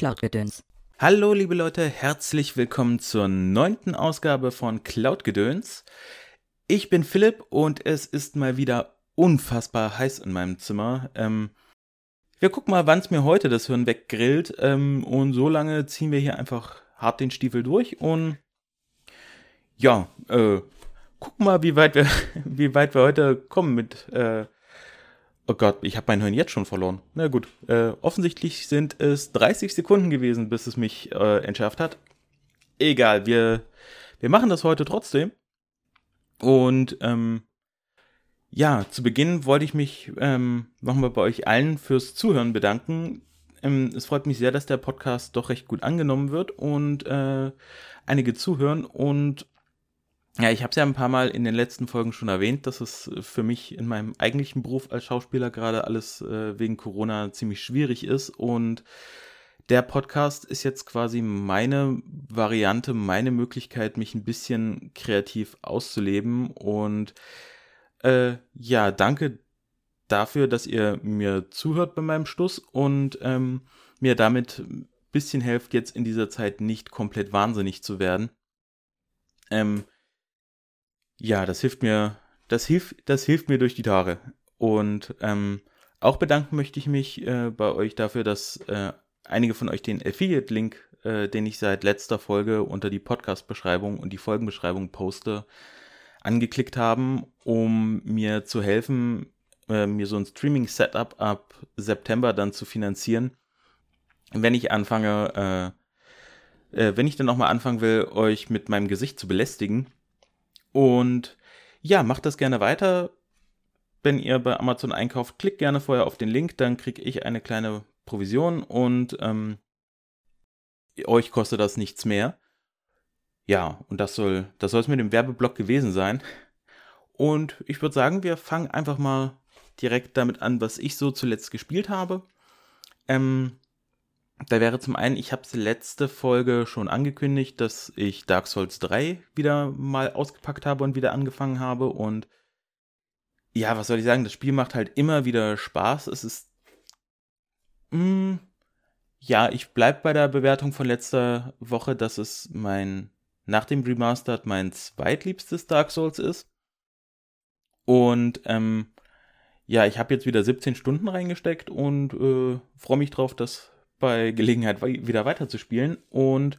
Cloudgedöns. Hallo liebe Leute, herzlich willkommen zur neunten Ausgabe von Cloudgedöns. Ich bin Philipp und es ist mal wieder unfassbar heiß in meinem Zimmer. Ähm, wir gucken mal, wann es mir heute das Hirn weggrillt. Ähm, und so lange ziehen wir hier einfach hart den Stiefel durch und ja, äh, gucken mal, wie weit wir, wie weit wir heute kommen mit. Äh, oh Gott, ich habe mein Hirn jetzt schon verloren. Na gut, äh, offensichtlich sind es 30 Sekunden gewesen, bis es mich äh, entschärft hat. Egal, wir, wir machen das heute trotzdem. Und ähm, ja, zu Beginn wollte ich mich ähm, nochmal bei euch allen fürs Zuhören bedanken. Ähm, es freut mich sehr, dass der Podcast doch recht gut angenommen wird und äh, einige zuhören. Und ja, ich habe es ja ein paar Mal in den letzten Folgen schon erwähnt, dass es für mich in meinem eigentlichen Beruf als Schauspieler gerade alles äh, wegen Corona ziemlich schwierig ist. Und der Podcast ist jetzt quasi meine Variante, meine Möglichkeit, mich ein bisschen kreativ auszuleben. Und äh, ja, danke dafür, dass ihr mir zuhört bei meinem Stuss und ähm, mir damit ein bisschen helft, jetzt in dieser Zeit nicht komplett wahnsinnig zu werden. Ähm, ja, das hilft mir, das hilft, das hilft mir durch die Tage. Und ähm, auch bedanken möchte ich mich äh, bei euch dafür, dass äh, einige von euch den Affiliate-Link, äh, den ich seit letzter Folge unter die Podcast-Beschreibung und die Folgenbeschreibung poste, angeklickt haben, um mir zu helfen, äh, mir so ein Streaming-Setup ab September dann zu finanzieren, wenn ich anfange, äh, äh, wenn ich dann nochmal anfangen will, euch mit meinem Gesicht zu belästigen. Und ja, macht das gerne weiter. Wenn ihr bei Amazon einkauft, klickt gerne vorher auf den Link, dann kriege ich eine kleine Provision und ähm, euch kostet das nichts mehr. Ja, und das soll das soll es mit dem Werbeblock gewesen sein. Und ich würde sagen, wir fangen einfach mal direkt damit an, was ich so zuletzt gespielt habe. Ähm, da wäre zum einen, ich habe es letzte Folge schon angekündigt, dass ich Dark Souls 3 wieder mal ausgepackt habe und wieder angefangen habe. Und ja, was soll ich sagen, das Spiel macht halt immer wieder Spaß. Es ist. Mh, hm, ja, ich bleibe bei der Bewertung von letzter Woche, dass es mein nach dem Remastered mein zweitliebstes Dark Souls ist. Und ähm, ja, ich habe jetzt wieder 17 Stunden reingesteckt und äh, freue mich drauf, das bei Gelegenheit wieder weiterzuspielen. Und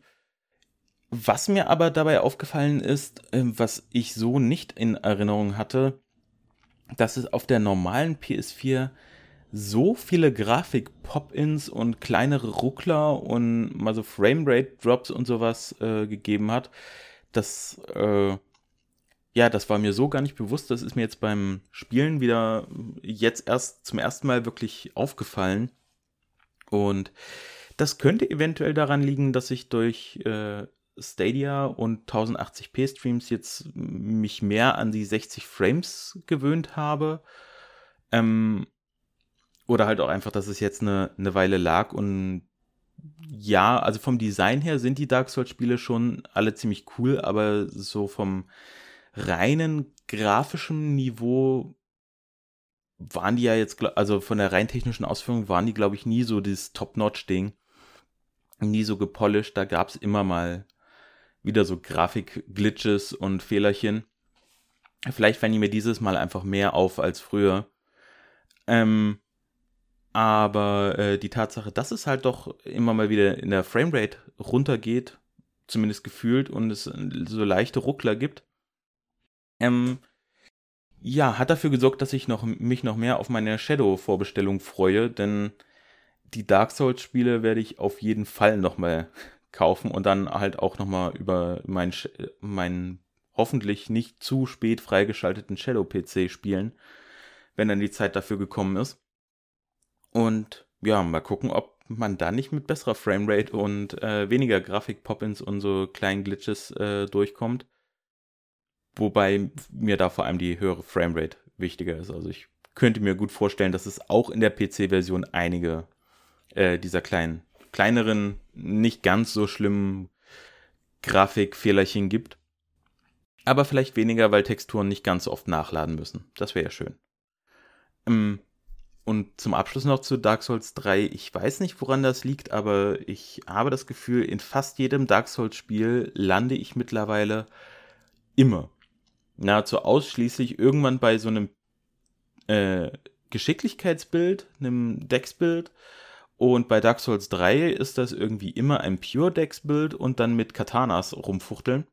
was mir aber dabei aufgefallen ist, äh, was ich so nicht in Erinnerung hatte, dass es auf der normalen PS4 so viele Grafik-Pop-Ins und kleinere Ruckler und mal so Framerate-Drops und sowas äh, gegeben hat. Das, äh, ja, das war mir so gar nicht bewusst. Das ist mir jetzt beim Spielen wieder jetzt erst zum ersten Mal wirklich aufgefallen. Und das könnte eventuell daran liegen, dass ich durch äh, Stadia und 1080p Streams jetzt mich mehr an die 60 Frames gewöhnt habe. Ähm, oder halt auch einfach, dass es jetzt eine, eine Weile lag und ja, also vom Design her sind die Dark Souls-Spiele schon alle ziemlich cool, aber so vom reinen grafischen Niveau waren die ja jetzt, also von der rein technischen Ausführung waren die, glaube ich, nie so das Top-Notch-Ding. Nie so gepolished. Da gab es immer mal wieder so Grafik-Glitches und Fehlerchen. Vielleicht fallen die mir dieses Mal einfach mehr auf als früher. Ähm, aber äh, die Tatsache, dass es halt doch immer mal wieder in der Framerate runtergeht, zumindest gefühlt, und es so leichte Ruckler gibt, ähm, ja, hat dafür gesorgt, dass ich noch, mich noch mehr auf meine Shadow-Vorbestellung freue, denn die Dark Souls-Spiele werde ich auf jeden Fall nochmal kaufen und dann halt auch nochmal über meinen mein hoffentlich nicht zu spät freigeschalteten Shadow-PC spielen, wenn dann die Zeit dafür gekommen ist. Und ja, mal gucken, ob man da nicht mit besserer Framerate und äh, weniger Grafik-Pop-Ins und so kleinen Glitches äh, durchkommt. Wobei mir da vor allem die höhere Framerate wichtiger ist. Also ich könnte mir gut vorstellen, dass es auch in der PC-Version einige äh, dieser kleinen, kleineren, nicht ganz so schlimmen Grafikfehlerchen gibt. Aber vielleicht weniger, weil Texturen nicht ganz so oft nachladen müssen. Das wäre ja schön. Ähm, und zum Abschluss noch zu Dark Souls 3. Ich weiß nicht, woran das liegt, aber ich habe das Gefühl, in fast jedem Dark Souls-Spiel lande ich mittlerweile immer. Nahezu ausschließlich irgendwann bei so einem äh, Geschicklichkeitsbild, einem Decksbild. Und bei Dark Souls 3 ist das irgendwie immer ein Pure Decksbild und dann mit Katanas rumfuchteln.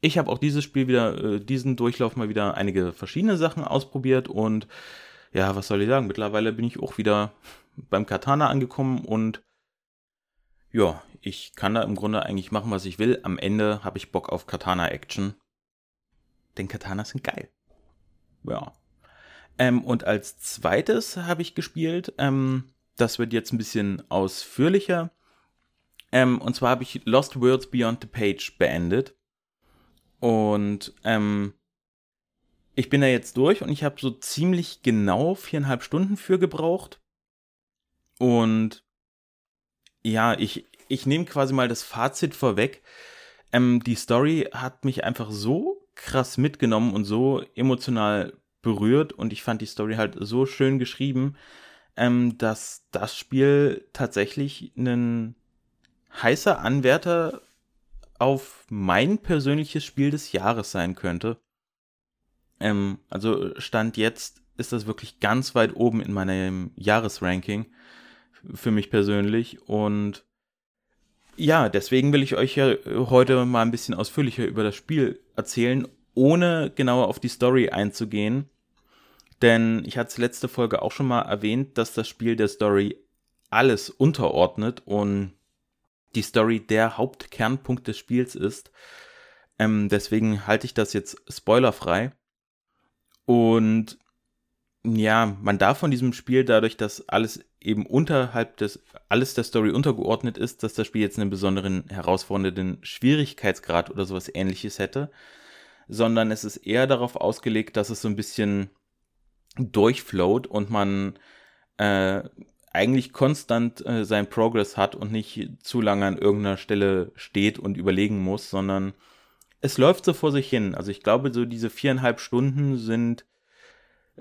Ich habe auch dieses Spiel wieder, äh, diesen Durchlauf mal wieder einige verschiedene Sachen ausprobiert und ja, was soll ich sagen? Mittlerweile bin ich auch wieder beim Katana angekommen und ja, ich kann da im Grunde eigentlich machen, was ich will. Am Ende habe ich Bock auf Katana-Action. Denn Katanas sind geil. Ja. Ähm, und als zweites habe ich gespielt, ähm, das wird jetzt ein bisschen ausführlicher. Ähm, und zwar habe ich Lost Worlds Beyond the Page beendet. Und ähm, ich bin da jetzt durch und ich habe so ziemlich genau viereinhalb Stunden für gebraucht. Und ja, ich, ich nehme quasi mal das Fazit vorweg. Ähm, die Story hat mich einfach so krass mitgenommen und so emotional berührt und ich fand die Story halt so schön geschrieben, ähm, dass das Spiel tatsächlich ein heißer Anwärter auf mein persönliches Spiel des Jahres sein könnte. Ähm, also Stand jetzt ist das wirklich ganz weit oben in meinem Jahresranking für mich persönlich und ja, deswegen will ich euch ja heute mal ein bisschen ausführlicher über das Spiel erzählen, ohne genauer auf die Story einzugehen. Denn ich hatte es letzte Folge auch schon mal erwähnt, dass das Spiel der Story alles unterordnet und die Story der Hauptkernpunkt des Spiels ist. Ähm, deswegen halte ich das jetzt spoilerfrei. Und ja, man darf von diesem Spiel dadurch, dass alles eben unterhalb des, alles der Story untergeordnet ist, dass das Spiel jetzt einen besonderen herausfordernden Schwierigkeitsgrad oder sowas ähnliches hätte, sondern es ist eher darauf ausgelegt, dass es so ein bisschen durchflowt und man äh, eigentlich konstant äh, seinen Progress hat und nicht zu lange an irgendeiner Stelle steht und überlegen muss, sondern es läuft so vor sich hin. Also ich glaube, so diese viereinhalb Stunden sind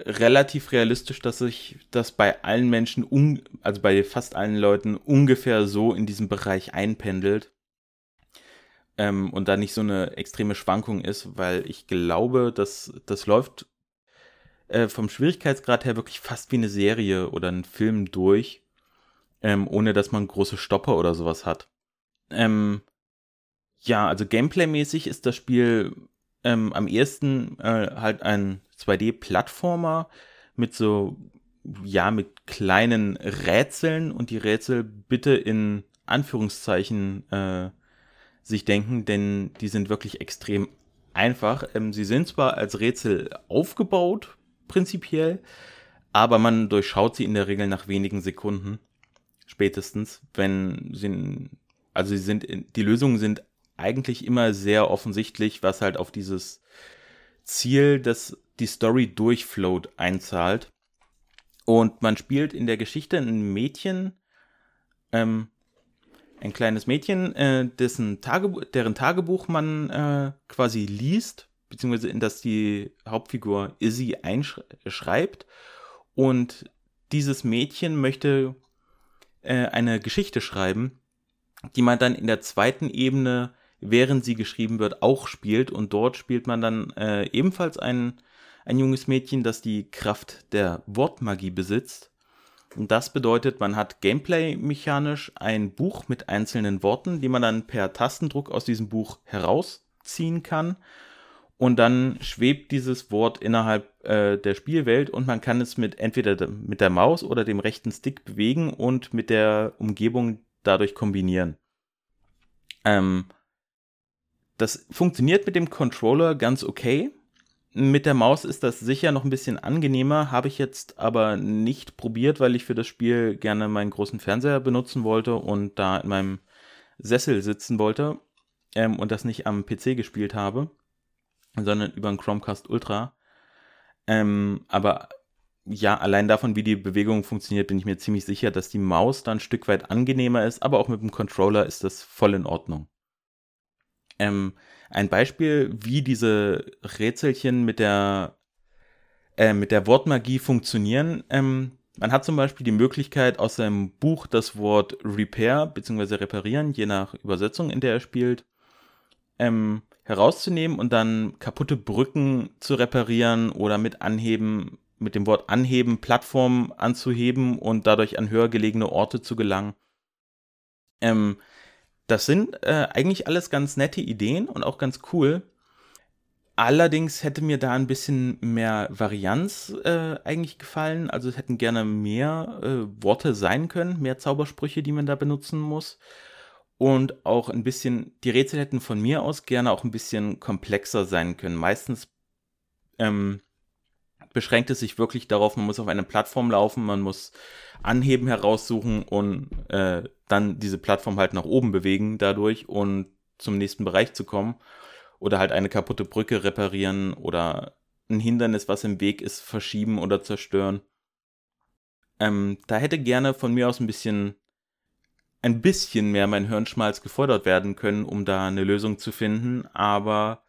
relativ realistisch, dass sich das bei allen Menschen, un also bei fast allen Leuten ungefähr so in diesem Bereich einpendelt. Ähm, und da nicht so eine extreme Schwankung ist, weil ich glaube, dass das läuft äh, vom Schwierigkeitsgrad her wirklich fast wie eine Serie oder ein Film durch, ähm, ohne dass man große Stopper oder sowas hat. Ähm, ja, also Gameplay-mäßig ist das Spiel ähm, am ehesten äh, halt ein 2D-Plattformer mit so, ja, mit kleinen Rätseln und die Rätsel bitte in Anführungszeichen äh, sich denken, denn die sind wirklich extrem einfach. Ähm, sie sind zwar als Rätsel aufgebaut, prinzipiell, aber man durchschaut sie in der Regel nach wenigen Sekunden, spätestens, wenn sie, also sie sind, die Lösungen sind eigentlich immer sehr offensichtlich, was halt auf dieses Ziel, das die Story durchflowt, einzahlt. Und man spielt in der Geschichte ein Mädchen, ähm, ein kleines Mädchen, äh, dessen Tagebuch, deren Tagebuch man äh, quasi liest, beziehungsweise in das die Hauptfigur Izzy einschreibt. Und dieses Mädchen möchte äh, eine Geschichte schreiben, die man dann in der zweiten Ebene während sie geschrieben wird, auch spielt. Und dort spielt man dann äh, ebenfalls ein, ein junges Mädchen, das die Kraft der Wortmagie besitzt. Und das bedeutet, man hat gameplay-mechanisch ein Buch mit einzelnen Worten, die man dann per Tastendruck aus diesem Buch herausziehen kann. Und dann schwebt dieses Wort innerhalb äh, der Spielwelt und man kann es mit entweder mit der Maus oder dem rechten Stick bewegen und mit der Umgebung dadurch kombinieren. Ähm, das funktioniert mit dem Controller ganz okay. Mit der Maus ist das sicher noch ein bisschen angenehmer, habe ich jetzt aber nicht probiert, weil ich für das Spiel gerne meinen großen Fernseher benutzen wollte und da in meinem Sessel sitzen wollte ähm, und das nicht am PC gespielt habe, sondern über einen Chromecast Ultra. Ähm, aber ja, allein davon, wie die Bewegung funktioniert, bin ich mir ziemlich sicher, dass die Maus da ein Stück weit angenehmer ist, aber auch mit dem Controller ist das voll in Ordnung. Ähm, ein Beispiel, wie diese Rätselchen mit der äh, mit der Wortmagie funktionieren. Ähm, man hat zum Beispiel die Möglichkeit, aus seinem Buch das Wort Repair bzw. reparieren, je nach Übersetzung, in der er spielt, ähm, herauszunehmen und dann kaputte Brücken zu reparieren oder mit Anheben, mit dem Wort Anheben Plattformen anzuheben und dadurch an höher gelegene Orte zu gelangen. Ähm, das sind äh, eigentlich alles ganz nette Ideen und auch ganz cool. Allerdings hätte mir da ein bisschen mehr Varianz äh, eigentlich gefallen. Also es hätten gerne mehr äh, Worte sein können, mehr Zaubersprüche, die man da benutzen muss. Und auch ein bisschen, die Rätsel hätten von mir aus gerne auch ein bisschen komplexer sein können. Meistens ähm, beschränkt es sich wirklich darauf, man muss auf eine Plattform laufen, man muss Anheben heraussuchen und äh, dann diese Plattform halt nach oben bewegen dadurch und zum nächsten Bereich zu kommen. Oder halt eine kaputte Brücke reparieren oder ein Hindernis, was im Weg ist, verschieben oder zerstören. Ähm, da hätte gerne von mir aus ein bisschen, ein bisschen mehr mein Hirnschmalz gefordert werden können, um da eine Lösung zu finden. Aber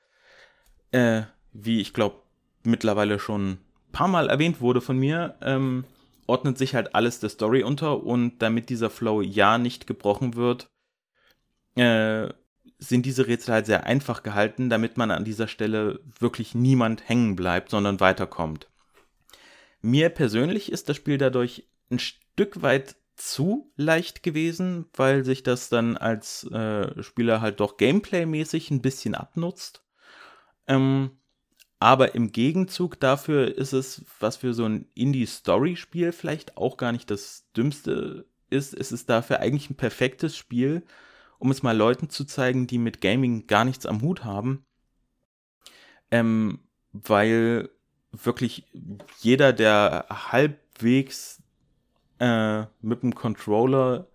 äh, wie ich glaube mittlerweile schon paar Mal erwähnt wurde von mir, ähm, ordnet sich halt alles der Story unter und damit dieser Flow ja nicht gebrochen wird, äh, sind diese Rätsel halt sehr einfach gehalten, damit man an dieser Stelle wirklich niemand hängen bleibt, sondern weiterkommt. Mir persönlich ist das Spiel dadurch ein Stück weit zu leicht gewesen, weil sich das dann als äh, Spieler halt doch gameplay-mäßig ein bisschen abnutzt. Ähm, aber im Gegenzug dafür ist es, was für so ein Indie-Story-Spiel vielleicht auch gar nicht das Dümmste ist. Es ist dafür eigentlich ein perfektes Spiel, um es mal Leuten zu zeigen, die mit Gaming gar nichts am Hut haben. Ähm, weil wirklich jeder, der halbwegs äh, mit dem Controller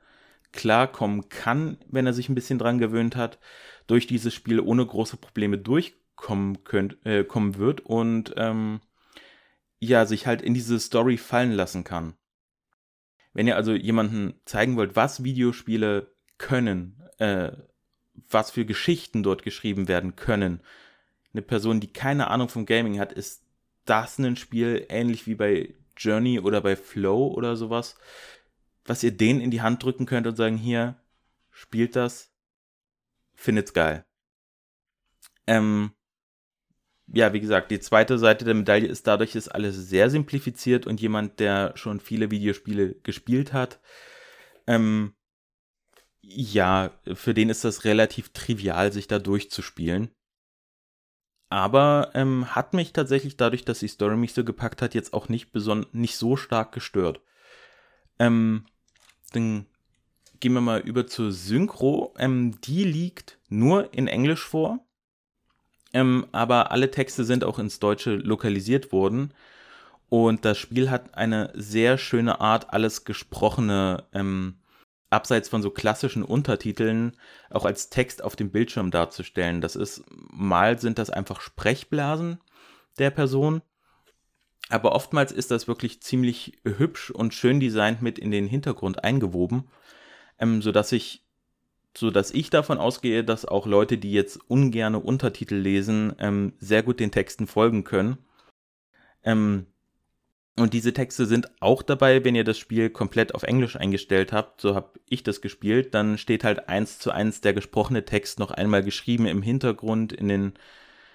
klarkommen kann, wenn er sich ein bisschen dran gewöhnt hat, durch dieses Spiel ohne große Probleme durchkommen könnt, äh, kommen wird und ähm, ja, sich halt in diese Story fallen lassen kann. Wenn ihr also jemanden zeigen wollt, was Videospiele können, äh, was für Geschichten dort geschrieben werden können. Eine Person, die keine Ahnung vom Gaming hat, ist das ein Spiel ähnlich wie bei Journey oder bei Flow oder sowas, was ihr denen in die Hand drücken könnt und sagen, hier, spielt das, findet's geil. Ähm, ja, wie gesagt, die zweite Seite der Medaille ist dadurch, ist alles sehr simplifiziert und jemand, der schon viele Videospiele gespielt hat, ähm, ja, für den ist das relativ trivial, sich da durchzuspielen. Aber ähm, hat mich tatsächlich dadurch, dass die Story mich so gepackt hat, jetzt auch nicht, nicht so stark gestört. Ähm, dann gehen wir mal über zur Synchro. Ähm, die liegt nur in Englisch vor. Ähm, aber alle Texte sind auch ins Deutsche lokalisiert worden. Und das Spiel hat eine sehr schöne Art, alles Gesprochene ähm, abseits von so klassischen Untertiteln auch als Text auf dem Bildschirm darzustellen. Das ist, mal sind das einfach Sprechblasen der Person, aber oftmals ist das wirklich ziemlich hübsch und schön designt mit in den Hintergrund eingewoben, ähm, sodass ich so dass ich davon ausgehe, dass auch Leute, die jetzt ungerne Untertitel lesen, ähm, sehr gut den Texten folgen können. Ähm, und diese Texte sind auch dabei, wenn ihr das Spiel komplett auf Englisch eingestellt habt, so habe ich das gespielt, dann steht halt eins zu eins der gesprochene Text noch einmal geschrieben im Hintergrund in den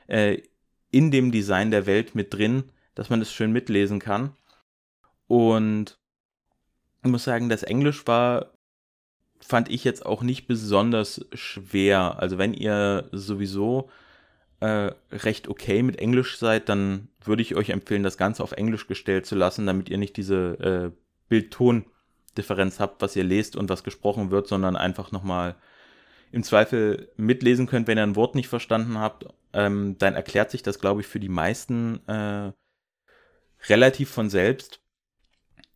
äh, in dem Design der Welt mit drin, dass man das schön mitlesen kann. Und ich muss sagen, das Englisch war fand ich jetzt auch nicht besonders schwer. Also wenn ihr sowieso äh, recht okay mit Englisch seid, dann würde ich euch empfehlen, das Ganze auf Englisch gestellt zu lassen, damit ihr nicht diese äh, Bild-Ton-Differenz habt, was ihr lest und was gesprochen wird, sondern einfach nochmal im Zweifel mitlesen könnt, wenn ihr ein Wort nicht verstanden habt. Ähm, dann erklärt sich das, glaube ich, für die meisten äh, relativ von selbst.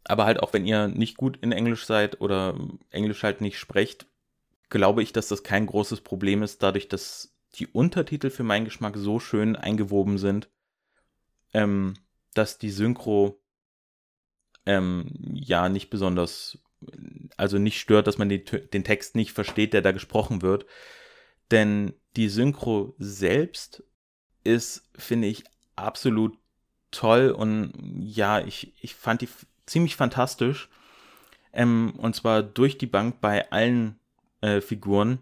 Aber halt auch wenn ihr nicht gut in Englisch seid oder Englisch halt nicht sprecht, glaube ich, dass das kein großes Problem ist, dadurch, dass die Untertitel für meinen Geschmack so schön eingewoben sind, ähm, dass die Synchro ähm, ja nicht besonders, also nicht stört, dass man die, den Text nicht versteht, der da gesprochen wird. Denn die Synchro selbst ist, finde ich, absolut toll und ja, ich, ich fand die ziemlich fantastisch. Ähm, und zwar durch die Bank bei allen äh, Figuren.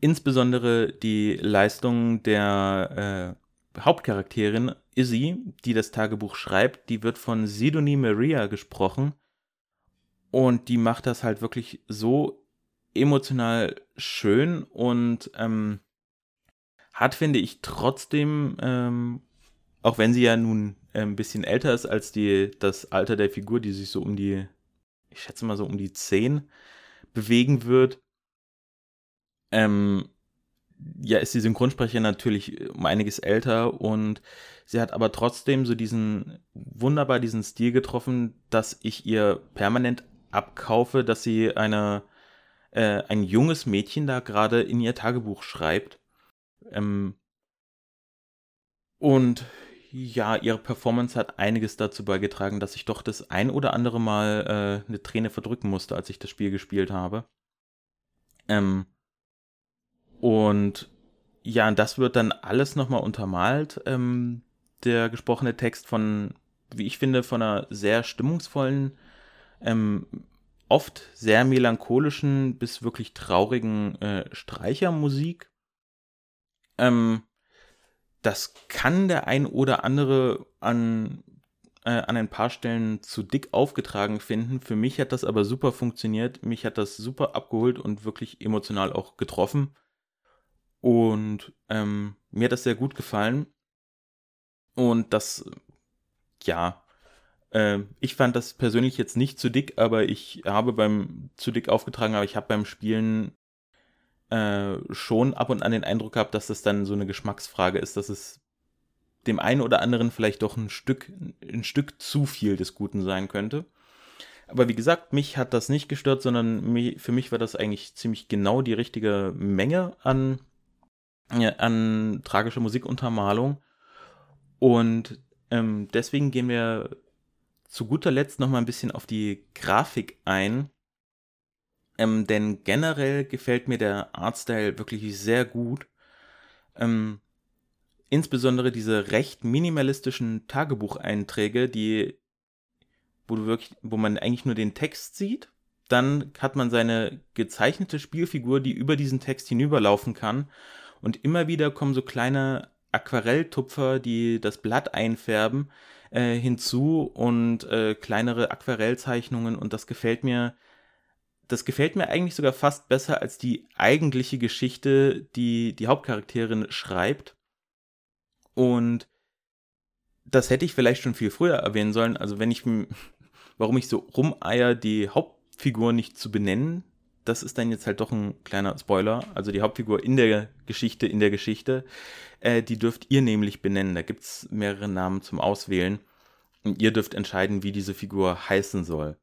Insbesondere die Leistung der äh, Hauptcharakterin Izzy, die das Tagebuch schreibt, die wird von Sidonie Maria gesprochen. Und die macht das halt wirklich so emotional schön und ähm, hat, finde ich, trotzdem, ähm, auch wenn sie ja nun ein bisschen älter ist als die, das Alter der Figur, die sich so um die, ich schätze mal so um die 10 bewegen wird, ähm, ja, ist die Synchronsprecherin natürlich um einiges älter und sie hat aber trotzdem so diesen wunderbar diesen Stil getroffen, dass ich ihr permanent abkaufe, dass sie eine äh, ein junges Mädchen da gerade in ihr Tagebuch schreibt. Ähm, und ja, ihre Performance hat einiges dazu beigetragen, dass ich doch das ein oder andere Mal äh, eine Träne verdrücken musste, als ich das Spiel gespielt habe. Ähm, und ja, das wird dann alles nochmal untermalt. Ähm, der gesprochene Text von, wie ich finde, von einer sehr stimmungsvollen, ähm, oft sehr melancholischen bis wirklich traurigen äh, Streichermusik. Ähm, das kann der ein oder andere an, äh, an ein paar Stellen zu dick aufgetragen finden. Für mich hat das aber super funktioniert. Mich hat das super abgeholt und wirklich emotional auch getroffen. Und ähm, mir hat das sehr gut gefallen. Und das, ja, äh, ich fand das persönlich jetzt nicht zu dick, aber ich habe beim zu dick aufgetragen, aber ich habe beim Spielen äh, schon ab und an den Eindruck gehabt, dass das dann so eine Geschmacksfrage ist, dass es dem einen oder anderen vielleicht doch ein Stück, ein Stück zu viel des Guten sein könnte. Aber wie gesagt, mich hat das nicht gestört, sondern für mich war das eigentlich ziemlich genau die richtige Menge an an tragischer Musikuntermalung. Und ähm, deswegen gehen wir zu guter Letzt noch mal ein bisschen auf die Grafik ein. Ähm, denn generell gefällt mir der Artstyle wirklich sehr gut. Ähm, insbesondere diese recht minimalistischen Tagebucheinträge, die, wo du wirklich, wo man eigentlich nur den Text sieht. Dann hat man seine gezeichnete Spielfigur, die über diesen Text hinüberlaufen kann und immer wieder kommen so kleine Aquarelltupfer, die das Blatt einfärben, äh, hinzu und äh, kleinere Aquarellzeichnungen und das gefällt mir. Das gefällt mir eigentlich sogar fast besser als die eigentliche Geschichte, die die Hauptcharakterin schreibt. Und das hätte ich vielleicht schon viel früher erwähnen sollen. Also wenn ich, warum ich so rumeier, die Hauptfigur nicht zu benennen, das ist dann jetzt halt doch ein kleiner Spoiler. Also die Hauptfigur in der Geschichte, in der Geschichte, äh, die dürft ihr nämlich benennen. Da gibt es mehrere Namen zum Auswählen. Und ihr dürft entscheiden, wie diese Figur heißen soll.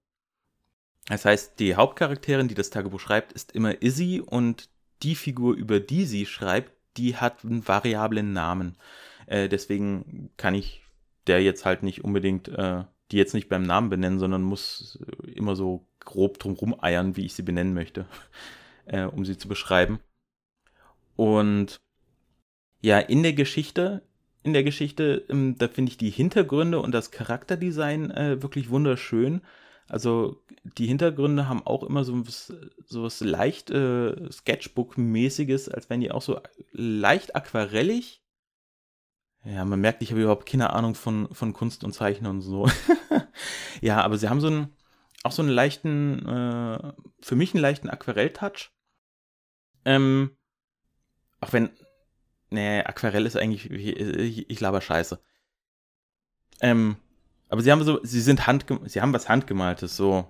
Das heißt, die Hauptcharakterin, die das Tagebuch schreibt, ist immer Izzy und die Figur, über die sie schreibt, die hat einen variablen Namen. Äh, deswegen kann ich der jetzt halt nicht unbedingt, äh, die jetzt nicht beim Namen benennen, sondern muss immer so grob drumrum eiern, wie ich sie benennen möchte, äh, um sie zu beschreiben. Und ja, in der Geschichte, in der Geschichte, ähm, da finde ich die Hintergründe und das Charakterdesign äh, wirklich wunderschön. Also die Hintergründe haben auch immer so was, so was leicht äh, Sketchbook-mäßiges, als wären die auch so leicht aquarellig. Ja, man merkt, ich habe überhaupt keine Ahnung von, von Kunst und Zeichnen und so. ja, aber sie haben so ein, auch so einen leichten, äh, für mich einen leichten Aquarell-Touch. Ähm, auch wenn, nee, Aquarell ist eigentlich, ich, ich laber Scheiße. Ähm, aber sie haben so, sie sind hand, sie haben was handgemaltes, so,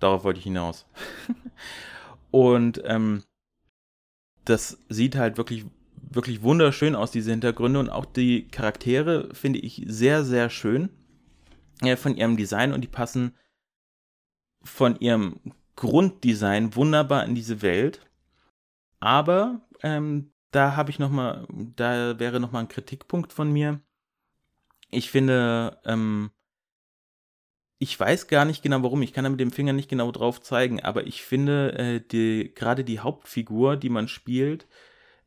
darauf wollte ich hinaus. Und ähm, das sieht halt wirklich, wirklich wunderschön aus, diese Hintergründe und auch die Charaktere finde ich sehr, sehr schön äh, von ihrem Design und die passen von ihrem Grunddesign wunderbar in diese Welt. Aber ähm, da habe ich noch mal, da wäre noch mal ein Kritikpunkt von mir. Ich finde, ähm, ich weiß gar nicht genau warum, ich kann da mit dem Finger nicht genau drauf zeigen, aber ich finde, äh, die, gerade die Hauptfigur, die man spielt,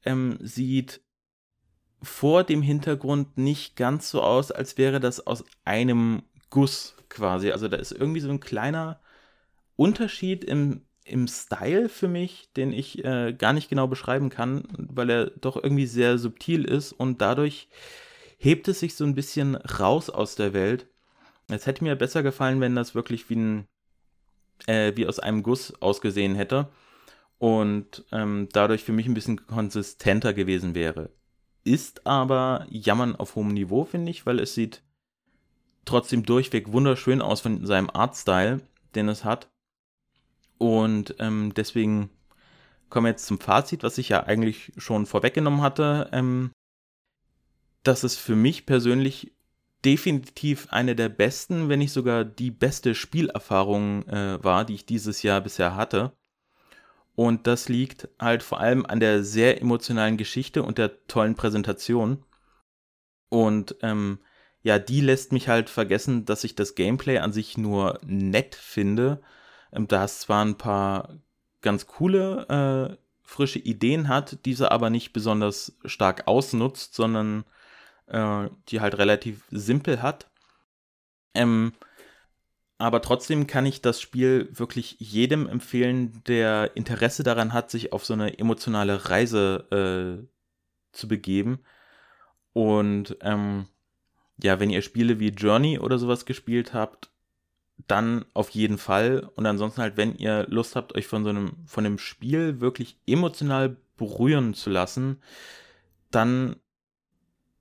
ähm, sieht vor dem Hintergrund nicht ganz so aus, als wäre das aus einem Guss quasi. Also da ist irgendwie so ein kleiner Unterschied im, im Style für mich, den ich äh, gar nicht genau beschreiben kann, weil er doch irgendwie sehr subtil ist und dadurch hebt es sich so ein bisschen raus aus der Welt. Es hätte mir besser gefallen, wenn das wirklich wie ein äh, wie aus einem Guss ausgesehen hätte und ähm, dadurch für mich ein bisschen konsistenter gewesen wäre. Ist aber Jammern auf hohem Niveau, finde ich, weil es sieht trotzdem durchweg wunderschön aus von seinem Artstyle, den es hat. Und ähm, deswegen kommen wir jetzt zum Fazit, was ich ja eigentlich schon vorweggenommen hatte. Ähm, dass es für mich persönlich definitiv eine der besten, wenn nicht sogar die beste Spielerfahrung äh, war, die ich dieses Jahr bisher hatte. Und das liegt halt vor allem an der sehr emotionalen Geschichte und der tollen Präsentation. Und ähm, ja, die lässt mich halt vergessen, dass ich das Gameplay an sich nur nett finde. Ähm, da es zwar ein paar ganz coole, äh, frische Ideen hat, diese aber nicht besonders stark ausnutzt, sondern äh, die halt relativ simpel hat. Ähm, aber trotzdem kann ich das Spiel wirklich jedem empfehlen, der Interesse daran hat, sich auf so eine emotionale Reise äh, zu begeben. Und ähm, ja, wenn ihr Spiele wie Journey oder sowas gespielt habt, dann auf jeden Fall. Und ansonsten halt, wenn ihr Lust habt, euch von so einem, von einem Spiel wirklich emotional berühren zu lassen, dann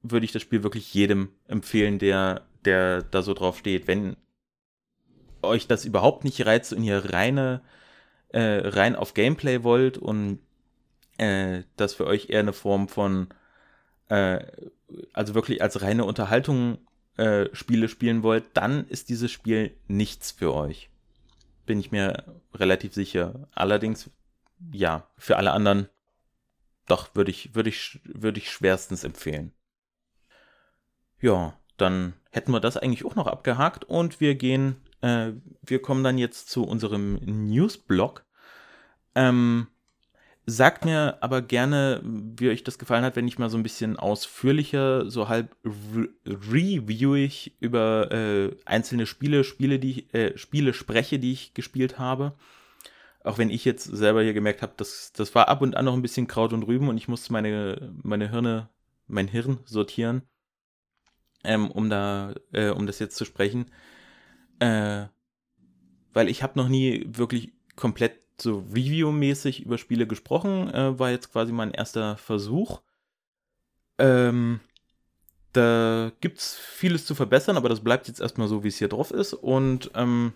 würde ich das Spiel wirklich jedem empfehlen, der, der da so drauf steht. Wenn euch das überhaupt nicht reizt und ihr reine, äh, rein auf Gameplay wollt und äh, das für euch eher eine Form von, äh, also wirklich als reine Unterhaltung äh, Spiele spielen wollt, dann ist dieses Spiel nichts für euch. Bin ich mir relativ sicher. Allerdings, ja, für alle anderen, doch, würde ich, würde ich, würde ich schwerstens empfehlen. Ja, dann hätten wir das eigentlich auch noch abgehakt und wir gehen, äh, wir kommen dann jetzt zu unserem Newsblog. Ähm, sagt mir aber gerne, wie euch das gefallen hat, wenn ich mal so ein bisschen ausführlicher, so halb re reviewig über äh, einzelne Spiele, Spiele, die ich, äh, Spiele spreche, die ich gespielt habe. Auch wenn ich jetzt selber hier gemerkt habe, das, das war ab und an noch ein bisschen Kraut und Rüben und ich musste meine, meine Hirne, mein Hirn sortieren ähm, um da, äh, um das jetzt zu sprechen. Äh, weil ich habe noch nie wirklich komplett so Review-mäßig über Spiele gesprochen. Äh, war jetzt quasi mein erster Versuch. Ähm, da gibt's vieles zu verbessern, aber das bleibt jetzt erstmal so, wie es hier drauf ist. Und ähm,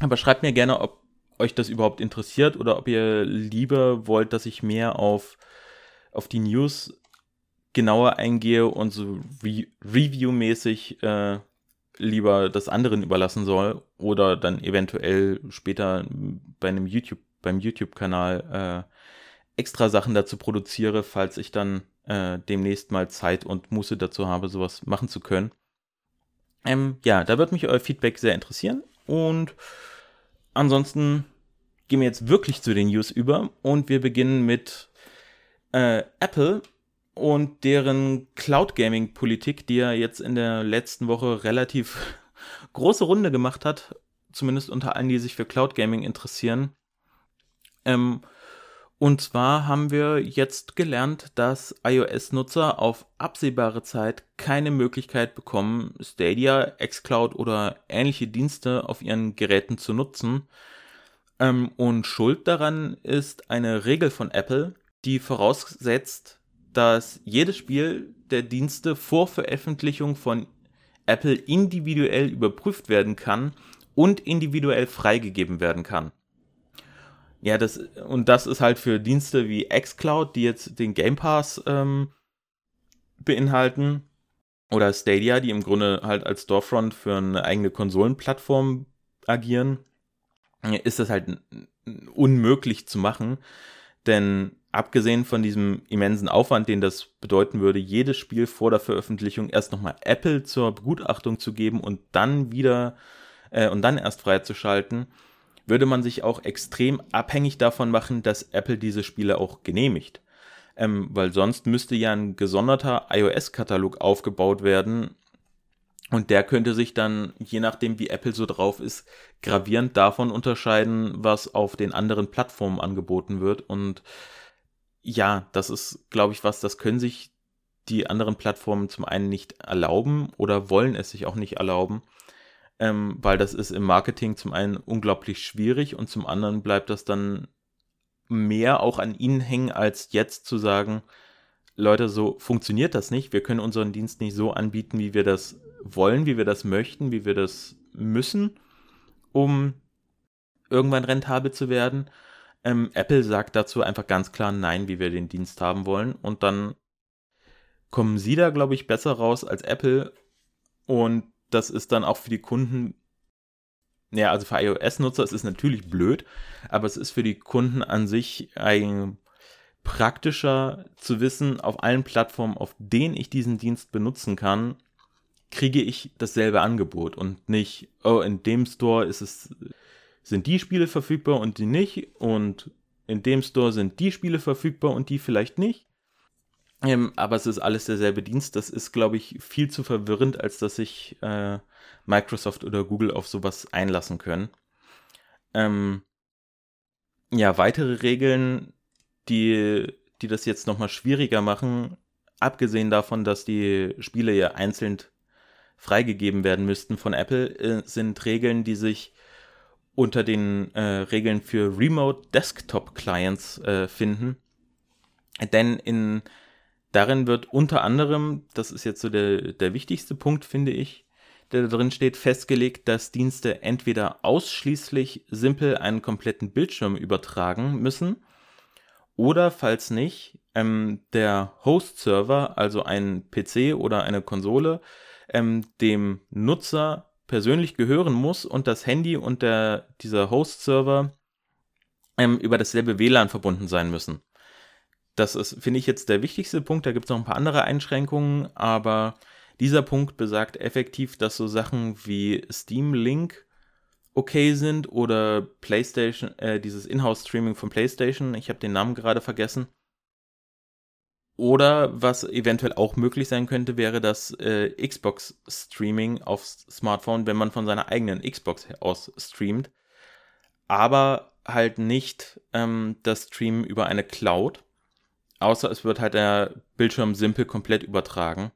aber schreibt mir gerne, ob euch das überhaupt interessiert oder ob ihr lieber wollt, dass ich mehr auf, auf die News genauer eingehe und so Re Review-mäßig äh, lieber das anderen überlassen soll oder dann eventuell später bei einem YouTube, beim YouTube-Kanal äh, extra Sachen dazu produziere, falls ich dann äh, demnächst mal Zeit und Muße dazu habe, sowas machen zu können. Ähm, ja, da wird mich euer Feedback sehr interessieren und ansonsten gehen wir jetzt wirklich zu den News über und wir beginnen mit äh, Apple und deren Cloud Gaming Politik, die ja jetzt in der letzten Woche relativ große Runde gemacht hat, zumindest unter allen, die sich für Cloud Gaming interessieren. Ähm, und zwar haben wir jetzt gelernt, dass iOS-Nutzer auf absehbare Zeit keine Möglichkeit bekommen, Stadia, xCloud oder ähnliche Dienste auf ihren Geräten zu nutzen. Ähm, und Schuld daran ist eine Regel von Apple, die voraussetzt, dass jedes Spiel der Dienste vor Veröffentlichung von Apple individuell überprüft werden kann und individuell freigegeben werden kann. Ja, das, und das ist halt für Dienste wie xCloud, die jetzt den Game Pass ähm, beinhalten, oder Stadia, die im Grunde halt als Storefront für eine eigene Konsolenplattform agieren, ist das halt unmöglich zu machen, denn abgesehen von diesem immensen Aufwand, den das bedeuten würde, jedes Spiel vor der Veröffentlichung erst nochmal Apple zur Begutachtung zu geben und dann wieder äh, und dann erst freizuschalten, würde man sich auch extrem abhängig davon machen, dass Apple diese Spiele auch genehmigt. Ähm, weil sonst müsste ja ein gesonderter iOS-Katalog aufgebaut werden. Und der könnte sich dann, je nachdem wie Apple so drauf ist, gravierend davon unterscheiden, was auf den anderen Plattformen angeboten wird. Und ja, das ist, glaube ich, was, das können sich die anderen Plattformen zum einen nicht erlauben oder wollen es sich auch nicht erlauben, ähm, weil das ist im Marketing zum einen unglaublich schwierig und zum anderen bleibt das dann mehr auch an ihnen hängen, als jetzt zu sagen, Leute, so funktioniert das nicht. Wir können unseren Dienst nicht so anbieten, wie wir das wollen, wie wir das möchten, wie wir das müssen, um irgendwann rentabel zu werden. Ähm, Apple sagt dazu einfach ganz klar Nein, wie wir den Dienst haben wollen. Und dann kommen sie da, glaube ich, besser raus als Apple. Und das ist dann auch für die Kunden, ja, also für iOS-Nutzer ist es natürlich blöd, aber es ist für die Kunden an sich ein praktischer zu wissen, auf allen Plattformen, auf denen ich diesen Dienst benutzen kann, kriege ich dasselbe Angebot und nicht, oh, in dem Store ist es, sind die Spiele verfügbar und die nicht und in dem Store sind die Spiele verfügbar und die vielleicht nicht. Ähm, aber es ist alles derselbe Dienst. Das ist, glaube ich, viel zu verwirrend, als dass sich äh, Microsoft oder Google auf sowas einlassen können. Ähm, ja, weitere Regeln, die, die das jetzt nochmal schwieriger machen, abgesehen davon, dass die Spiele ja einzeln freigegeben werden müssten von Apple, äh, sind Regeln, die sich unter den äh, Regeln für Remote Desktop Clients äh, finden. Denn in Darin wird unter anderem, das ist jetzt so der, der wichtigste Punkt, finde ich, der da drin steht, festgelegt, dass Dienste entweder ausschließlich simpel einen kompletten Bildschirm übertragen müssen oder falls nicht, ähm, der Host-Server, also ein PC oder eine Konsole, ähm, dem Nutzer persönlich gehören muss und das Handy und der, dieser Host-Server ähm, über dasselbe WLAN verbunden sein müssen. Das ist, finde ich, jetzt der wichtigste Punkt. Da gibt es noch ein paar andere Einschränkungen, aber dieser Punkt besagt effektiv, dass so Sachen wie Steam Link okay sind oder PlayStation, äh, dieses Inhouse-Streaming von PlayStation, ich habe den Namen gerade vergessen. Oder was eventuell auch möglich sein könnte, wäre das äh, Xbox-Streaming auf Smartphone, wenn man von seiner eigenen Xbox aus streamt. Aber halt nicht ähm, das Streamen über eine Cloud, Außer es wird halt der Bildschirm simpel komplett übertragen.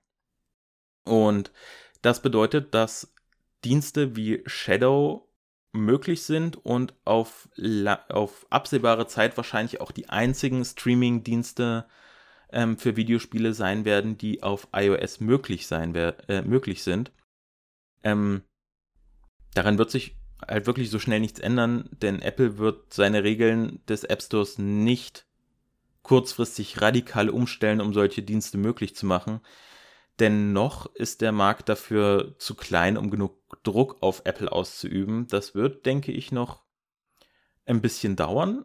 Und das bedeutet, dass Dienste wie Shadow möglich sind und auf, auf absehbare Zeit wahrscheinlich auch die einzigen Streaming-Dienste ähm, für Videospiele sein werden, die auf iOS möglich sein äh, möglich sind. Ähm, daran wird sich halt wirklich so schnell nichts ändern, denn Apple wird seine Regeln des App Stores nicht kurzfristig radikal umstellen, um solche Dienste möglich zu machen. Dennoch ist der Markt dafür zu klein, um genug Druck auf Apple auszuüben. Das wird, denke ich, noch ein bisschen dauern.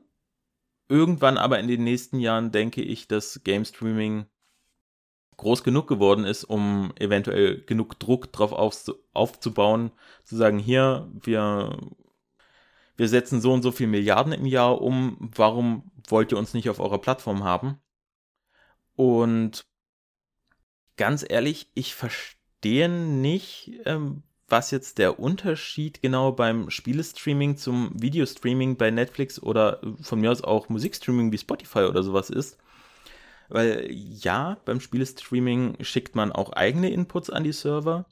Irgendwann aber in den nächsten Jahren denke ich, dass Game Streaming groß genug geworden ist, um eventuell genug Druck drauf aufzubauen, zu sagen, hier, wir wir setzen so und so viel Milliarden im Jahr um, warum wollt ihr uns nicht auf eurer Plattform haben? Und ganz ehrlich, ich verstehe nicht, ähm, was jetzt der Unterschied genau beim Spielestreaming zum Videostreaming bei Netflix oder von mir aus auch Musikstreaming wie Spotify oder sowas ist. Weil ja, beim Spielestreaming schickt man auch eigene Inputs an die Server,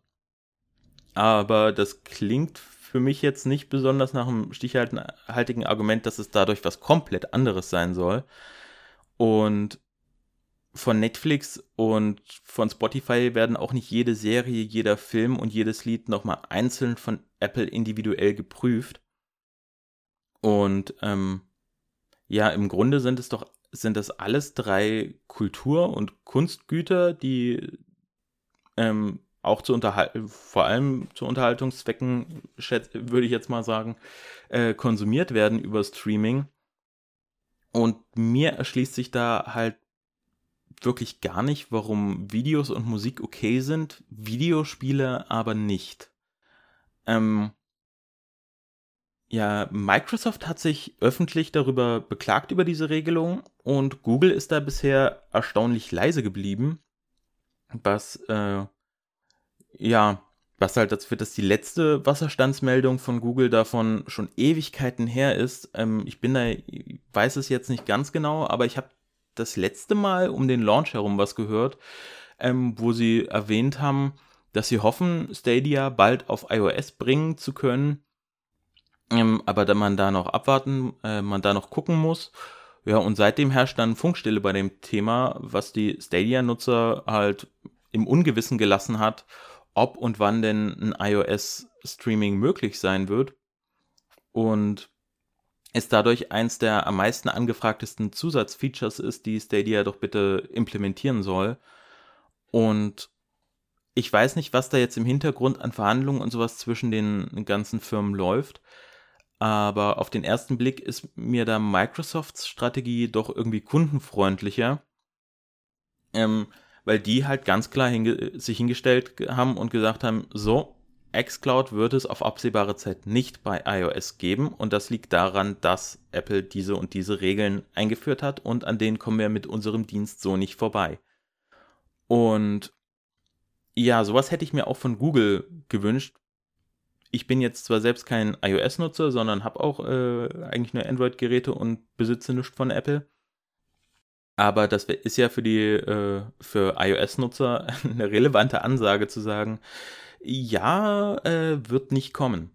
aber das klingt für mich jetzt nicht besonders nach einem stichhaltigen Argument, dass es dadurch was komplett anderes sein soll. Und von Netflix und von Spotify werden auch nicht jede Serie, jeder Film und jedes Lied nochmal einzeln von Apple individuell geprüft. Und ähm, ja, im Grunde sind es doch, sind das alles drei Kultur- und Kunstgüter, die ähm, auch zu unterhalten, vor allem zu Unterhaltungszwecken, würde ich jetzt mal sagen, äh, konsumiert werden über Streaming. Und mir erschließt sich da halt wirklich gar nicht, warum Videos und Musik okay sind, Videospiele aber nicht. Ähm, Ja, Microsoft hat sich öffentlich darüber beklagt über diese Regelung und Google ist da bisher erstaunlich leise geblieben, was äh, ja, was halt dazu führt, dass die letzte Wasserstandsmeldung von Google davon schon Ewigkeiten her ist. Ähm, ich bin da, weiß es jetzt nicht ganz genau, aber ich habe das letzte Mal um den Launch herum was gehört, ähm, wo sie erwähnt haben, dass sie hoffen, Stadia bald auf iOS bringen zu können ähm, aber da man da noch abwarten, äh, man da noch gucken muss. Ja, und seitdem herrscht dann Funkstille bei dem Thema, was die Stadia-Nutzer halt im Ungewissen gelassen hat, ob und wann denn ein iOS-Streaming möglich sein wird. Und es dadurch eins der am meisten angefragtesten Zusatzfeatures ist, die Stadia doch bitte implementieren soll. Und ich weiß nicht, was da jetzt im Hintergrund an Verhandlungen und sowas zwischen den ganzen Firmen läuft. Aber auf den ersten Blick ist mir da Microsofts Strategie doch irgendwie kundenfreundlicher. Ähm, weil die halt ganz klar hinge sich hingestellt haben und gesagt haben, so, xCloud wird es auf absehbare Zeit nicht bei iOS geben und das liegt daran, dass Apple diese und diese Regeln eingeführt hat und an denen kommen wir mit unserem Dienst so nicht vorbei. Und ja, sowas hätte ich mir auch von Google gewünscht, ich bin jetzt zwar selbst kein iOS-Nutzer, sondern habe auch äh, eigentlich nur Android-Geräte und besitze nichts von Apple. Aber das ist ja für die äh, für iOS-Nutzer eine relevante Ansage zu sagen, ja, äh, wird nicht kommen.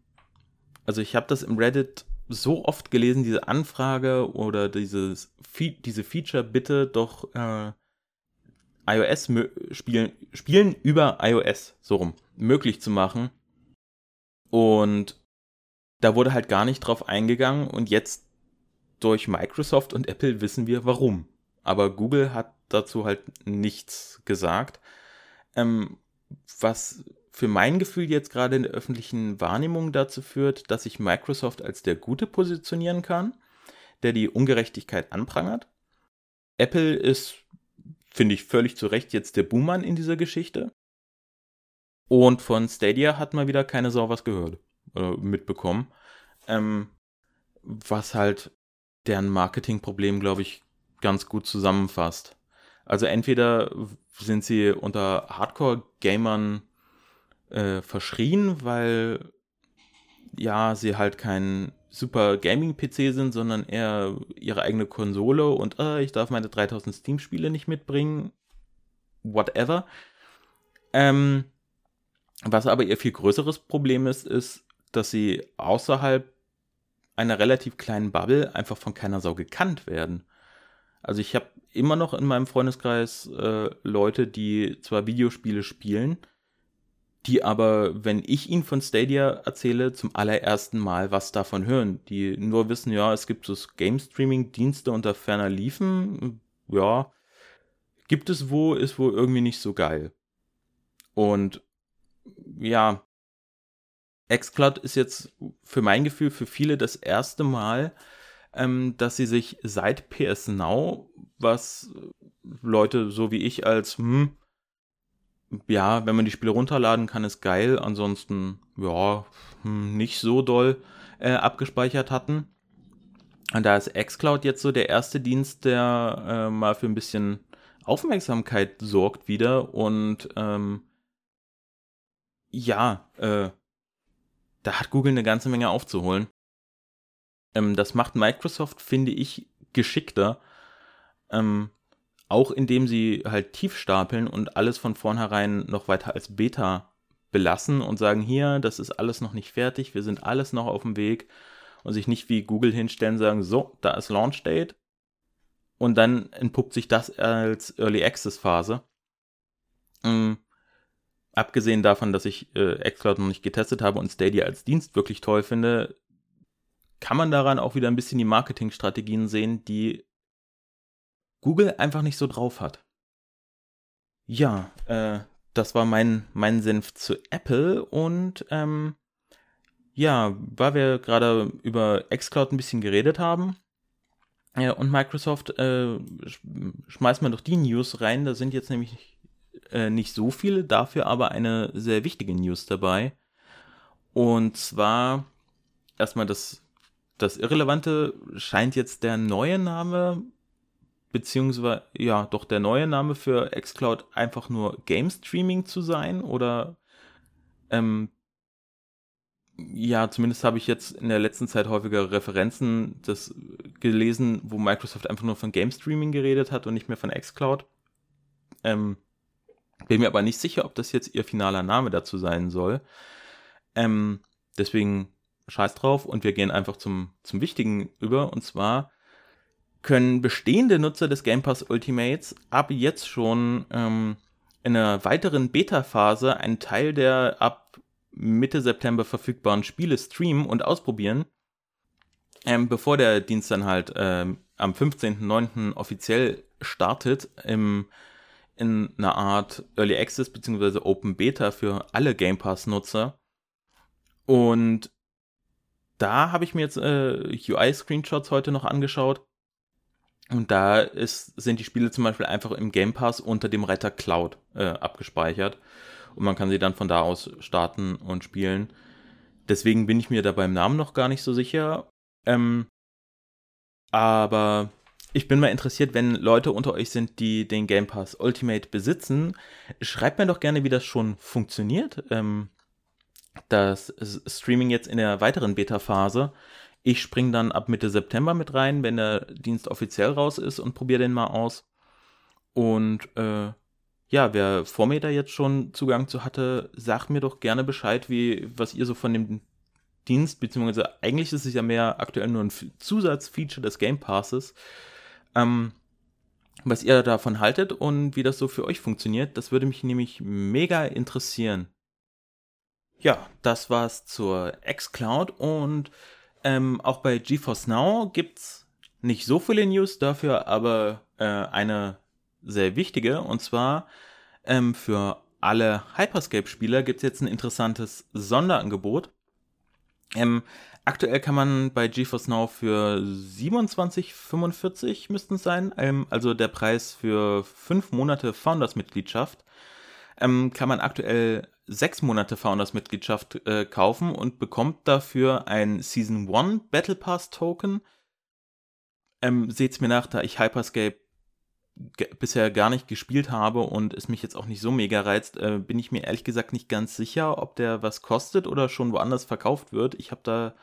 Also ich habe das im Reddit so oft gelesen, diese Anfrage oder dieses Fe diese Feature bitte doch äh, iOS spielen, spielen über iOS so rum möglich zu machen und da wurde halt gar nicht drauf eingegangen und jetzt durch Microsoft und Apple wissen wir warum. Aber Google hat dazu halt nichts gesagt. Ähm, was für mein Gefühl jetzt gerade in der öffentlichen Wahrnehmung dazu führt, dass sich Microsoft als der Gute positionieren kann, der die Ungerechtigkeit anprangert. Apple ist, finde ich, völlig zu Recht jetzt der Buhmann in dieser Geschichte. Und von Stadia hat man wieder keine Sau was gehört oder mitbekommen. Ähm, was halt deren Marketingproblem, glaube ich, ganz gut zusammenfasst. Also entweder sind sie unter Hardcore-Gamern äh, verschrien, weil ja, sie halt kein super Gaming-PC sind, sondern eher ihre eigene Konsole und äh, ich darf meine 3000 Steam-Spiele nicht mitbringen. Whatever. Ähm, was aber ihr viel größeres Problem ist, ist, dass sie außerhalb einer relativ kleinen Bubble einfach von keiner Sau gekannt werden. Also ich habe immer noch in meinem Freundeskreis äh, Leute, die zwar Videospiele spielen, die aber, wenn ich ihnen von Stadia erzähle, zum allerersten Mal was davon hören. Die nur wissen, ja, es gibt so Game-Streaming-Dienste unter ferner Liefen. Ja, gibt es wo, ist wohl irgendwie nicht so geil. Und ja, xCloud ist jetzt für mein Gefühl für viele das erste Mal, ähm, dass sie sich seit PS Now, was Leute so wie ich als, hm, ja, wenn man die Spiele runterladen kann, ist geil, ansonsten, ja, hm, nicht so doll äh, abgespeichert hatten. Und da ist xCloud jetzt so der erste Dienst, der äh, mal für ein bisschen Aufmerksamkeit sorgt wieder und ähm, ja, äh, da hat Google eine ganze Menge aufzuholen. Ähm, das macht Microsoft, finde ich, geschickter. Ähm, auch indem sie halt tief stapeln und alles von vornherein noch weiter als Beta belassen und sagen, hier, das ist alles noch nicht fertig, wir sind alles noch auf dem Weg und sich nicht wie Google hinstellen sagen, so, da ist Launch Date und dann entpuppt sich das als Early Access Phase. Ähm, abgesehen davon, dass ich äh, xCloud noch nicht getestet habe und Stadia als Dienst wirklich toll finde, kann man daran auch wieder ein bisschen die Marketingstrategien sehen, die Google einfach nicht so drauf hat. Ja, äh, das war mein, mein Senf zu Apple und ähm, ja, weil wir gerade über xCloud ein bisschen geredet haben äh, und Microsoft, äh, schmeißen wir doch die News rein. Da sind jetzt nämlich äh, nicht so viele, dafür aber eine sehr wichtige News dabei. Und zwar erstmal das das Irrelevante scheint jetzt der neue Name, beziehungsweise, ja, doch der neue Name für xCloud einfach nur Game Streaming zu sein oder, ähm, ja, zumindest habe ich jetzt in der letzten Zeit häufiger Referenzen das gelesen, wo Microsoft einfach nur von Game Streaming geredet hat und nicht mehr von xCloud. Ähm, bin mir aber nicht sicher, ob das jetzt ihr finaler Name dazu sein soll. Ähm, deswegen scheiß drauf und wir gehen einfach zum, zum Wichtigen über. Und zwar können bestehende Nutzer des Game Pass Ultimates ab jetzt schon ähm, in einer weiteren Beta-Phase einen Teil der ab Mitte September verfügbaren Spiele streamen und ausprobieren, ähm, bevor der Dienst dann halt ähm, am 15.09. offiziell startet im, in einer Art Early Access bzw. Open Beta für alle Game Pass-Nutzer. Und da habe ich mir jetzt äh, UI-Screenshots heute noch angeschaut. Und da ist, sind die Spiele zum Beispiel einfach im Game Pass unter dem Reiter Cloud äh, abgespeichert. Und man kann sie dann von da aus starten und spielen. Deswegen bin ich mir da beim Namen noch gar nicht so sicher. Ähm, aber ich bin mal interessiert, wenn Leute unter euch sind, die den Game Pass Ultimate besitzen. Schreibt mir doch gerne, wie das schon funktioniert. Ähm, das Streaming jetzt in der weiteren Beta-Phase. Ich springe dann ab Mitte September mit rein, wenn der Dienst offiziell raus ist und probiere den mal aus. Und äh, ja, wer vor mir da jetzt schon Zugang zu hatte, sagt mir doch gerne Bescheid, wie, was ihr so von dem Dienst, beziehungsweise eigentlich ist es ja mehr aktuell nur ein Zusatzfeature des Game Passes, ähm, was ihr davon haltet und wie das so für euch funktioniert. Das würde mich nämlich mega interessieren. Ja, das war's zur xCloud und ähm, auch bei GeForce Now gibt's nicht so viele News, dafür aber äh, eine sehr wichtige. Und zwar ähm, für alle Hyperscape-Spieler gibt es jetzt ein interessantes Sonderangebot. Ähm, aktuell kann man bei GeForce Now für 27,45 müssten es sein, ähm, also der Preis für fünf Monate Founders-Mitgliedschaft, ähm, kann man aktuell sechs Monate Founders-Mitgliedschaft äh, kaufen und bekommt dafür ein Season 1 Battle Pass Token. Ähm, seht's mir nach, da ich Hyperscape bisher gar nicht gespielt habe und es mich jetzt auch nicht so mega reizt, äh, bin ich mir ehrlich gesagt nicht ganz sicher, ob der was kostet oder schon woanders verkauft wird. Ich habe da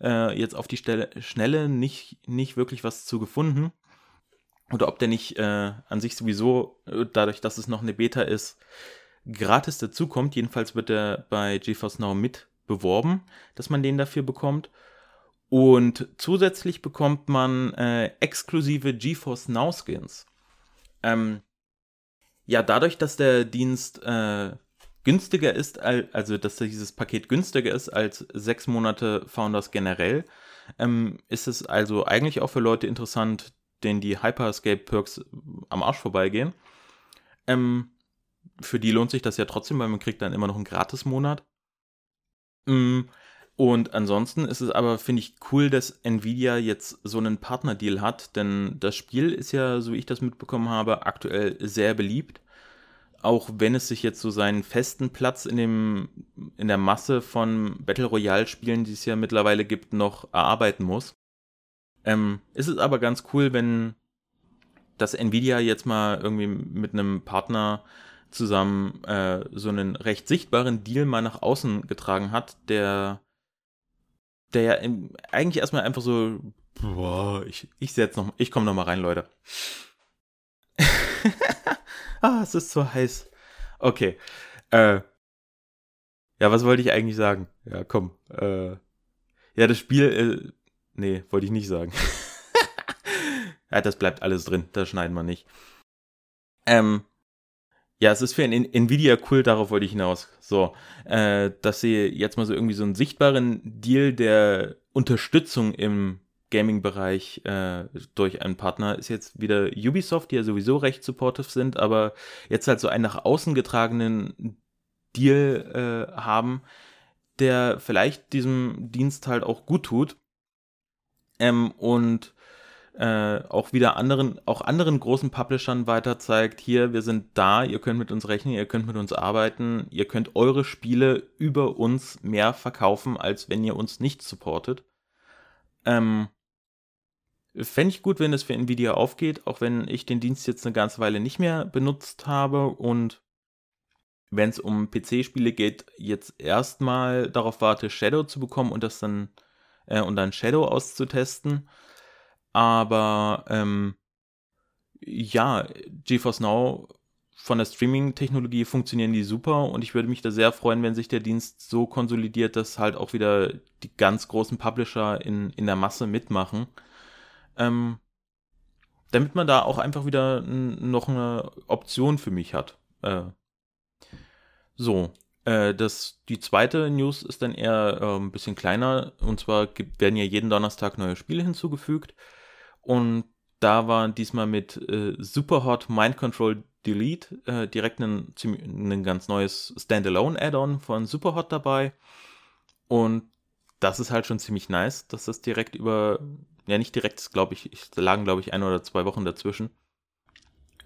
äh, jetzt auf die Stelle, Schnelle nicht, nicht wirklich was zu gefunden. Oder ob der nicht äh, an sich sowieso, äh, dadurch, dass es noch eine Beta ist, gratis dazukommt. Jedenfalls wird er bei GeForce Now mit beworben, dass man den dafür bekommt. Und zusätzlich bekommt man äh, exklusive GeForce Now Skins. Ähm, ja, dadurch, dass der Dienst äh, günstiger ist, also dass dieses Paket günstiger ist als sechs Monate Founders generell, ähm, ist es also eigentlich auch für Leute interessant, denen die Hyperscape-Perks am Arsch vorbeigehen. Ähm, für die lohnt sich das ja trotzdem, weil man kriegt dann immer noch einen Gratis-Monat. Mm, und ansonsten ist es aber, finde ich, cool, dass Nvidia jetzt so einen Partnerdeal hat, denn das Spiel ist ja, so wie ich das mitbekommen habe, aktuell sehr beliebt. Auch wenn es sich jetzt so seinen festen Platz in, dem, in der Masse von Battle Royale-Spielen, die es ja mittlerweile gibt, noch erarbeiten muss. Ähm, ist es aber ganz cool, wenn das Nvidia jetzt mal irgendwie mit einem Partner zusammen äh, so einen recht sichtbaren Deal mal nach außen getragen hat, der der ja im, eigentlich erstmal einfach so, boah, ich, ich setz noch, ich komme noch mal rein, Leute. ah, es ist so heiß. Okay. Äh, ja, was wollte ich eigentlich sagen? Ja, komm. Äh, ja, das Spiel, äh, nee, wollte ich nicht sagen. ja, das bleibt alles drin, das schneiden wir nicht. Ähm, ja, es ist für Nvidia cool, darauf wollte ich hinaus. So, äh, dass sie jetzt mal so irgendwie so einen sichtbaren Deal der Unterstützung im Gaming-Bereich äh, durch einen Partner ist jetzt wieder Ubisoft, die ja sowieso recht supportive sind, aber jetzt halt so einen nach außen getragenen Deal äh, haben, der vielleicht diesem Dienst halt auch gut tut. Ähm, und äh, auch wieder anderen, auch anderen großen Publishern weiter zeigt, hier, wir sind da, ihr könnt mit uns rechnen, ihr könnt mit uns arbeiten, ihr könnt eure Spiele über uns mehr verkaufen, als wenn ihr uns nicht supportet. Ähm, Fände ich gut, wenn es für Nvidia aufgeht, auch wenn ich den Dienst jetzt eine ganze Weile nicht mehr benutzt habe und wenn es um PC-Spiele geht, jetzt erstmal darauf warte, Shadow zu bekommen und das dann äh, und dann Shadow auszutesten. Aber ähm, ja, GeForce Now von der Streaming-Technologie funktionieren die super und ich würde mich da sehr freuen, wenn sich der Dienst so konsolidiert, dass halt auch wieder die ganz großen Publisher in, in der Masse mitmachen. Ähm, damit man da auch einfach wieder noch eine Option für mich hat. Äh, so, äh, das, die zweite News ist dann eher äh, ein bisschen kleiner. Und zwar gibt, werden ja jeden Donnerstag neue Spiele hinzugefügt. Und da war diesmal mit äh, Superhot Mind Control Delete äh, direkt ein, ein ganz neues Standalone-Add-on von Superhot dabei. Und das ist halt schon ziemlich nice, dass das direkt über, ja nicht direkt, glaube ich, ich lagen glaube ich ein oder zwei Wochen dazwischen.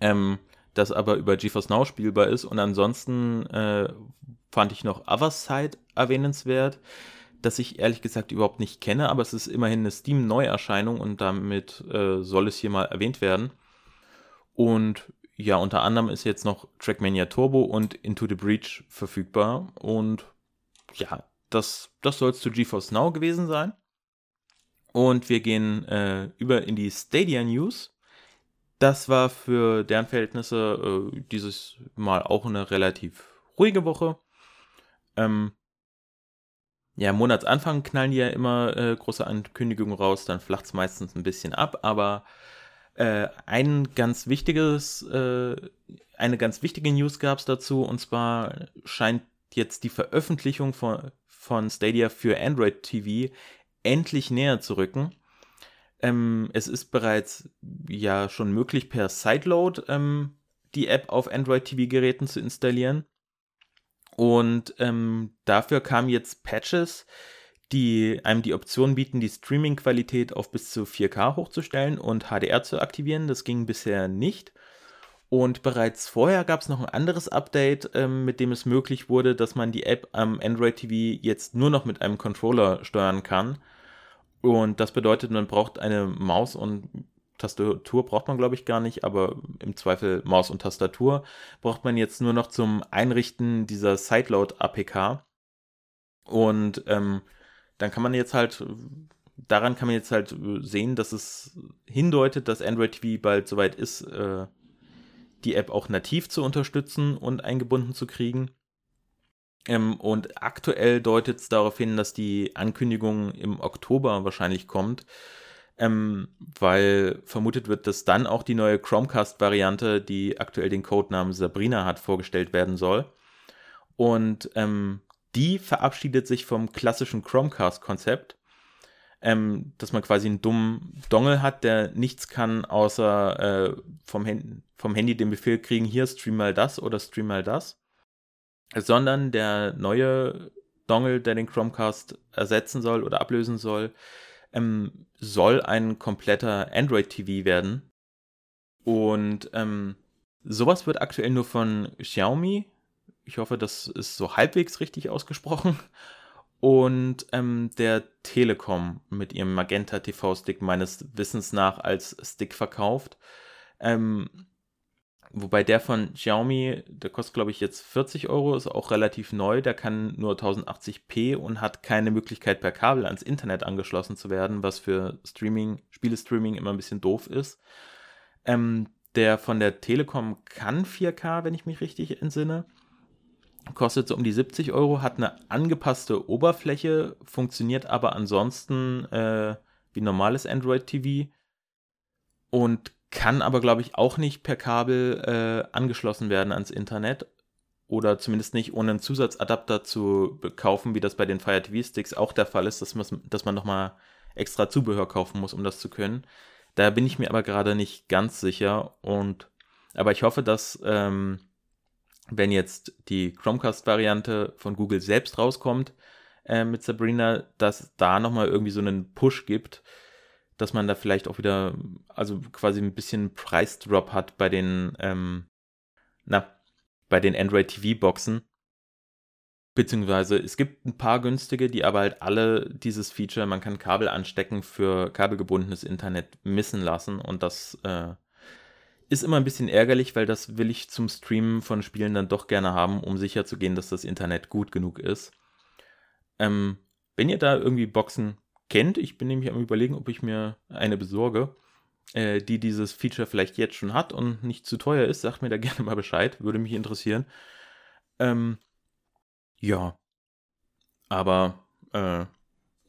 Ähm, das aber über GeForce Now spielbar ist. Und ansonsten äh, fand ich noch Otherside erwähnenswert, das ich ehrlich gesagt überhaupt nicht kenne, aber es ist immerhin eine Steam-Neuerscheinung und damit äh, soll es hier mal erwähnt werden. Und ja, unter anderem ist jetzt noch Trackmania Turbo und Into the Breach verfügbar. Und ja, das, das soll es zu GeForce Now gewesen sein. Und wir gehen äh, über in die Stadia News. Das war für deren Verhältnisse äh, dieses Mal auch eine relativ ruhige Woche. Ähm, ja, Monatsanfang knallen die ja immer äh, große Ankündigungen raus, dann flacht es meistens ein bisschen ab, aber äh, ein ganz wichtiges, äh, eine ganz wichtige News gab es dazu, und zwar scheint jetzt die Veröffentlichung von, von Stadia für Android TV endlich näher zu rücken. Ähm, es ist bereits ja schon möglich, per Sideload ähm, die App auf Android TV-Geräten zu installieren. Und ähm, dafür kamen jetzt Patches, die einem die Option bieten, die Streaming-Qualität auf bis zu 4K hochzustellen und HDR zu aktivieren. Das ging bisher nicht. Und bereits vorher gab es noch ein anderes Update, ähm, mit dem es möglich wurde, dass man die App am Android TV jetzt nur noch mit einem Controller steuern kann. Und das bedeutet, man braucht eine Maus und Tastatur braucht man, glaube ich, gar nicht, aber im Zweifel Maus und Tastatur braucht man jetzt nur noch zum Einrichten dieser Sideload-APK. Und ähm, dann kann man jetzt halt, daran kann man jetzt halt sehen, dass es hindeutet, dass Android TV bald soweit ist, äh, die App auch nativ zu unterstützen und eingebunden zu kriegen. Ähm, und aktuell deutet es darauf hin, dass die Ankündigung im Oktober wahrscheinlich kommt, ähm, weil vermutet wird, dass dann auch die neue Chromecast-Variante, die aktuell den Codenamen Sabrina hat, vorgestellt werden soll. Und ähm, die verabschiedet sich vom klassischen Chromecast-Konzept, ähm, dass man quasi einen dummen Dongle hat, der nichts kann, außer äh, vom, Hand vom Handy den Befehl kriegen, hier stream mal das oder stream mal das. Sondern der neue Dongle, der den Chromecast ersetzen soll oder ablösen soll, ähm, soll ein kompletter Android TV werden. Und ähm, sowas wird aktuell nur von Xiaomi ich hoffe, das ist so halbwegs richtig ausgesprochen. Und ähm, der Telekom mit ihrem Magenta TV-Stick meines Wissens nach als Stick verkauft. Ähm, wobei der von Xiaomi, der kostet glaube ich jetzt 40 Euro, ist auch relativ neu. Der kann nur 1080p und hat keine Möglichkeit per Kabel ans Internet angeschlossen zu werden, was für Streaming, Spielestreaming immer ein bisschen doof ist. Ähm, der von der Telekom kann 4K, wenn ich mich richtig entsinne kostet so um die 70 Euro, hat eine angepasste Oberfläche, funktioniert aber ansonsten äh, wie normales Android TV und kann aber, glaube ich, auch nicht per Kabel äh, angeschlossen werden ans Internet oder zumindest nicht ohne einen Zusatzadapter zu kaufen, wie das bei den Fire TV Sticks auch der Fall ist, dass, man, dass man nochmal extra Zubehör kaufen muss, um das zu können. Da bin ich mir aber gerade nicht ganz sicher und aber ich hoffe, dass ähm, wenn jetzt die Chromecast-Variante von Google selbst rauskommt äh, mit Sabrina, dass da nochmal irgendwie so einen Push gibt, dass man da vielleicht auch wieder, also quasi ein bisschen Preisdrop hat bei den, ähm, na, bei den Android TV-Boxen. Beziehungsweise es gibt ein paar günstige, die aber halt alle dieses Feature, man kann Kabel anstecken für kabelgebundenes Internet missen lassen. Und das äh, ist immer ein bisschen ärgerlich, weil das will ich zum Streamen von Spielen dann doch gerne haben, um sicher zu gehen, dass das Internet gut genug ist. Ähm, wenn ihr da irgendwie Boxen kennt, ich bin nämlich am überlegen, ob ich mir eine besorge, äh, die dieses Feature vielleicht jetzt schon hat und nicht zu teuer ist, sagt mir da gerne mal Bescheid, würde mich interessieren. Ähm, ja. Aber äh,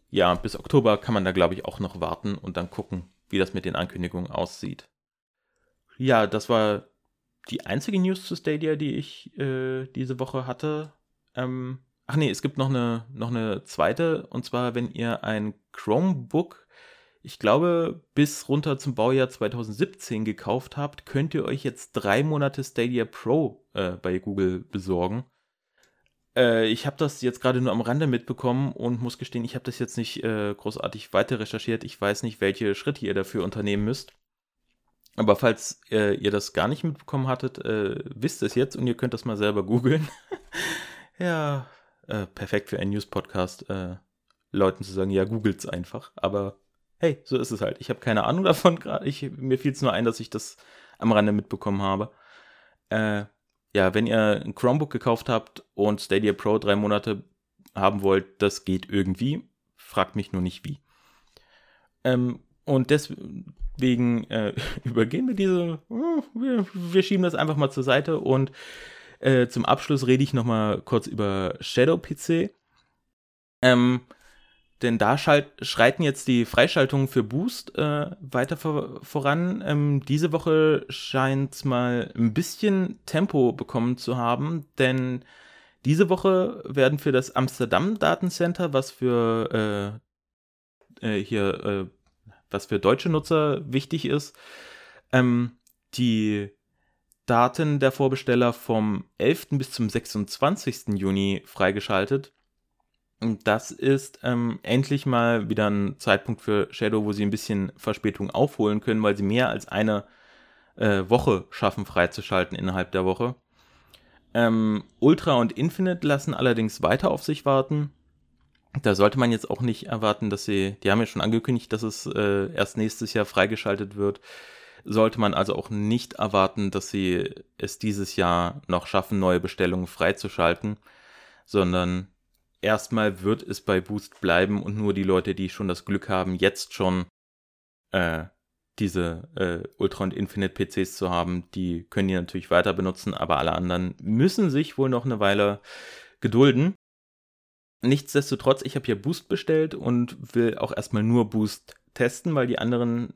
ja, bis Oktober kann man da, glaube ich, auch noch warten und dann gucken, wie das mit den Ankündigungen aussieht. Ja, das war die einzige News zu Stadia, die ich äh, diese Woche hatte. Ähm, ach nee, es gibt noch eine, noch eine zweite, und zwar, wenn ihr ein Chromebook, ich glaube, bis runter zum Baujahr 2017 gekauft habt, könnt ihr euch jetzt drei Monate Stadia Pro äh, bei Google besorgen. Äh, ich habe das jetzt gerade nur am Rande mitbekommen und muss gestehen, ich habe das jetzt nicht äh, großartig weiter recherchiert. Ich weiß nicht, welche Schritte ihr dafür unternehmen müsst. Aber falls äh, ihr das gar nicht mitbekommen hattet, äh, wisst es jetzt und ihr könnt das mal selber googeln. ja, äh, perfekt für einen News-Podcast, äh, Leuten zu sagen, ja, googelt's einfach. Aber hey, so ist es halt. Ich habe keine Ahnung davon gerade. Mir fiel es nur ein, dass ich das am Rande mitbekommen habe. Äh, ja, wenn ihr ein Chromebook gekauft habt und Stadia Pro drei Monate haben wollt, das geht irgendwie. Fragt mich nur nicht wie. Ähm, und deswegen äh, übergehen wir diese, uh, wir, wir, schieben das einfach mal zur Seite und äh, zum Abschluss rede ich nochmal kurz über Shadow PC. Ähm, denn da schalt, schreiten jetzt die Freischaltungen für Boost äh, weiter vor, voran. Ähm, diese Woche scheint es mal ein bisschen Tempo bekommen zu haben, denn diese Woche werden für das Amsterdam Datencenter, was für äh, äh, hier, äh, was für deutsche Nutzer wichtig ist, ähm, die Daten der Vorbesteller vom 11. bis zum 26. Juni freigeschaltet. Das ist ähm, endlich mal wieder ein Zeitpunkt für Shadow, wo sie ein bisschen Verspätung aufholen können, weil sie mehr als eine äh, Woche schaffen freizuschalten innerhalb der Woche. Ähm, Ultra und Infinite lassen allerdings weiter auf sich warten. Da sollte man jetzt auch nicht erwarten, dass sie, die haben ja schon angekündigt, dass es äh, erst nächstes Jahr freigeschaltet wird. Sollte man also auch nicht erwarten, dass sie es dieses Jahr noch schaffen, neue Bestellungen freizuschalten, sondern erstmal wird es bei Boost bleiben und nur die Leute, die schon das Glück haben, jetzt schon äh, diese äh, Ultra und Infinite PCs zu haben, die können die natürlich weiter benutzen, aber alle anderen müssen sich wohl noch eine Weile gedulden. Nichtsdestotrotz, ich habe hier Boost bestellt und will auch erstmal nur Boost testen, weil die anderen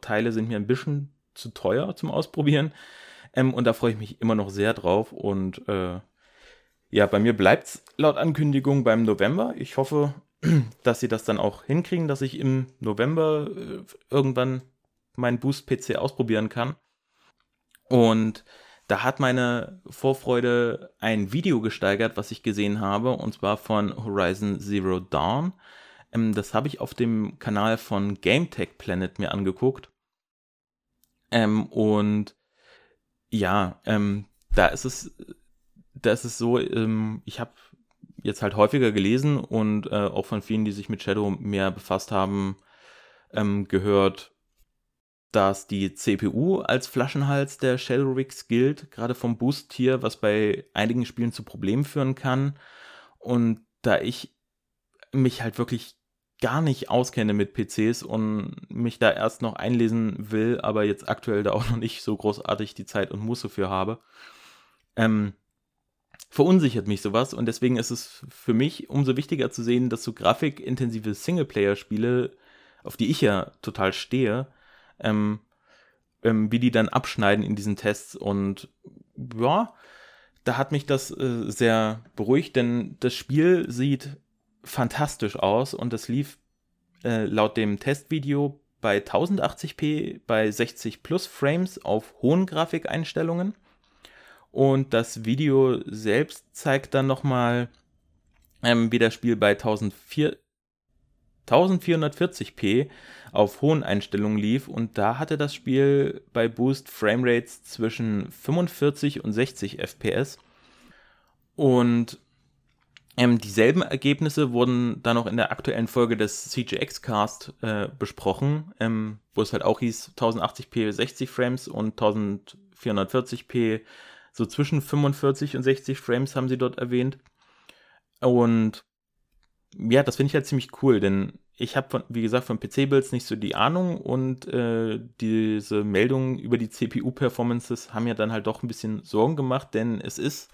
Teile sind mir ein bisschen zu teuer zum Ausprobieren. Ähm, und da freue ich mich immer noch sehr drauf und äh, ja, bei mir bleibt es laut Ankündigung beim November. Ich hoffe, dass sie das dann auch hinkriegen, dass ich im November äh, irgendwann meinen Boost-PC ausprobieren kann. Und da hat meine Vorfreude ein Video gesteigert, was ich gesehen habe, und zwar von Horizon Zero Dawn. Ähm, das habe ich auf dem Kanal von GameTech Planet mir angeguckt. Ähm, und ja, ähm, da ist es da ist es so, ähm, ich habe jetzt halt häufiger gelesen und äh, auch von vielen, die sich mit Shadow mehr befasst haben, ähm, gehört, dass die CPU als Flaschenhals der Shadow Rigs gilt, gerade vom Boost hier, was bei einigen Spielen zu Problemen führen kann. Und da ich mich halt wirklich gar nicht auskenne mit PCs und mich da erst noch einlesen will, aber jetzt aktuell da auch noch nicht so großartig die Zeit und Muße für habe, ähm, verunsichert mich sowas und deswegen ist es für mich umso wichtiger zu sehen, dass so grafikintensive Singleplayer-Spiele, auf die ich ja total stehe, ähm, ähm, wie die dann abschneiden in diesen Tests und ja, da hat mich das äh, sehr beruhigt, denn das Spiel sieht fantastisch aus und es lief äh, laut dem Testvideo bei 1080p bei 60 plus Frames auf hohen Grafikeinstellungen und das Video selbst zeigt dann nochmal, ähm, wie das Spiel bei 1004, 1440p auf hohen Einstellungen lief. Und da hatte das Spiel bei Boost Framerates zwischen 45 und 60 FPS. Und Ähm, dieselben Ergebnisse wurden dann auch in der aktuellen Folge des CGX Cast äh, besprochen, ähm, wo es halt auch hieß 1080p 60 Frames und 1440p so zwischen 45 und 60 Frames haben sie dort erwähnt. Und ja, das finde ich halt ziemlich cool, denn ich habe, wie gesagt, von PC-Builds nicht so die Ahnung und äh, diese Meldungen über die CPU-Performances haben ja dann halt doch ein bisschen Sorgen gemacht, denn es ist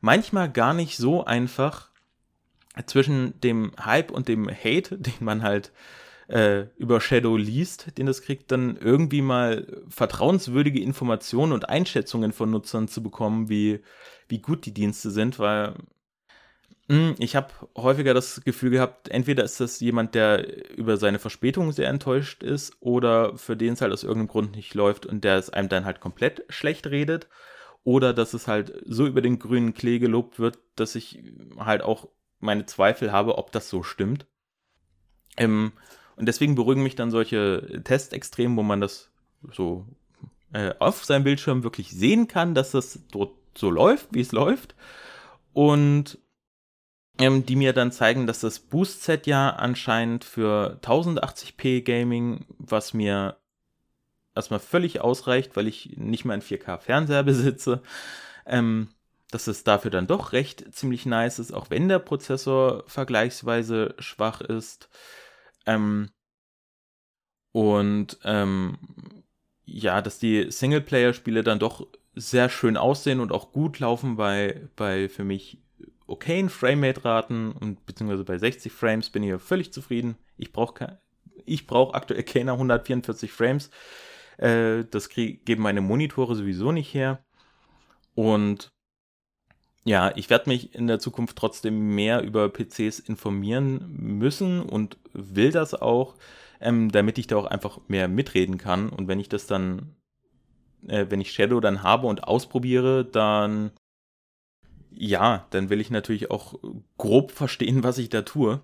manchmal gar nicht so einfach zwischen dem Hype und dem Hate, den man halt äh, über Shadow liest, den das kriegt, dann irgendwie mal vertrauenswürdige Informationen und Einschätzungen von Nutzern zu bekommen, wie, wie gut die Dienste sind, weil mh, hm, ich habe häufiger das Gefühl gehabt, entweder ist das jemand, der über seine Verspätung sehr enttäuscht ist oder für den es halt aus irgendeinem Grund nicht läuft und der es einem dann halt komplett schlecht redet oder dass es halt so über den grünen Klee gelobt wird, dass ich halt auch meine Zweifel habe, ob das so stimmt. Ähm, und deswegen beruhigen mich dann solche Testextremen, wo man das so äh, auf seinem Bildschirm wirklich sehen kann, dass das dort so läuft, wie es läuft. Und ähm, die mir dann zeigen, dass das Boost-Set ja anscheinend für 1080p Gaming, was mir erstmal völlig ausreicht, weil ich nicht mal einen 4K-Fernseher besitze, ähm, dass es dafür dann doch recht ziemlich nice ist, auch wenn der Prozessor vergleichsweise schwach ist. Ähm, und ähm, ja, dass die Singleplayer-Spiele dann doch sehr schön aussehen und auch gut laufen bei, bei für mich okayen Framerate-Raten und beziehungsweise bei 60 Frames bin ich ja völlig zufrieden. Ich brauche ich brauche aktuell keine 144 Frames. Äh, das krieg, geben meine Monitore sowieso nicht her. Und ja, ich werde mich in der Zukunft trotzdem mehr über PCs informieren müssen und will das auch, ähm, damit ich da auch einfach mehr mitreden kann. Und wenn ich das dann, äh, wenn ich Shadow dann habe und ausprobiere, dann ja, dann will ich natürlich auch grob verstehen, was ich da tue.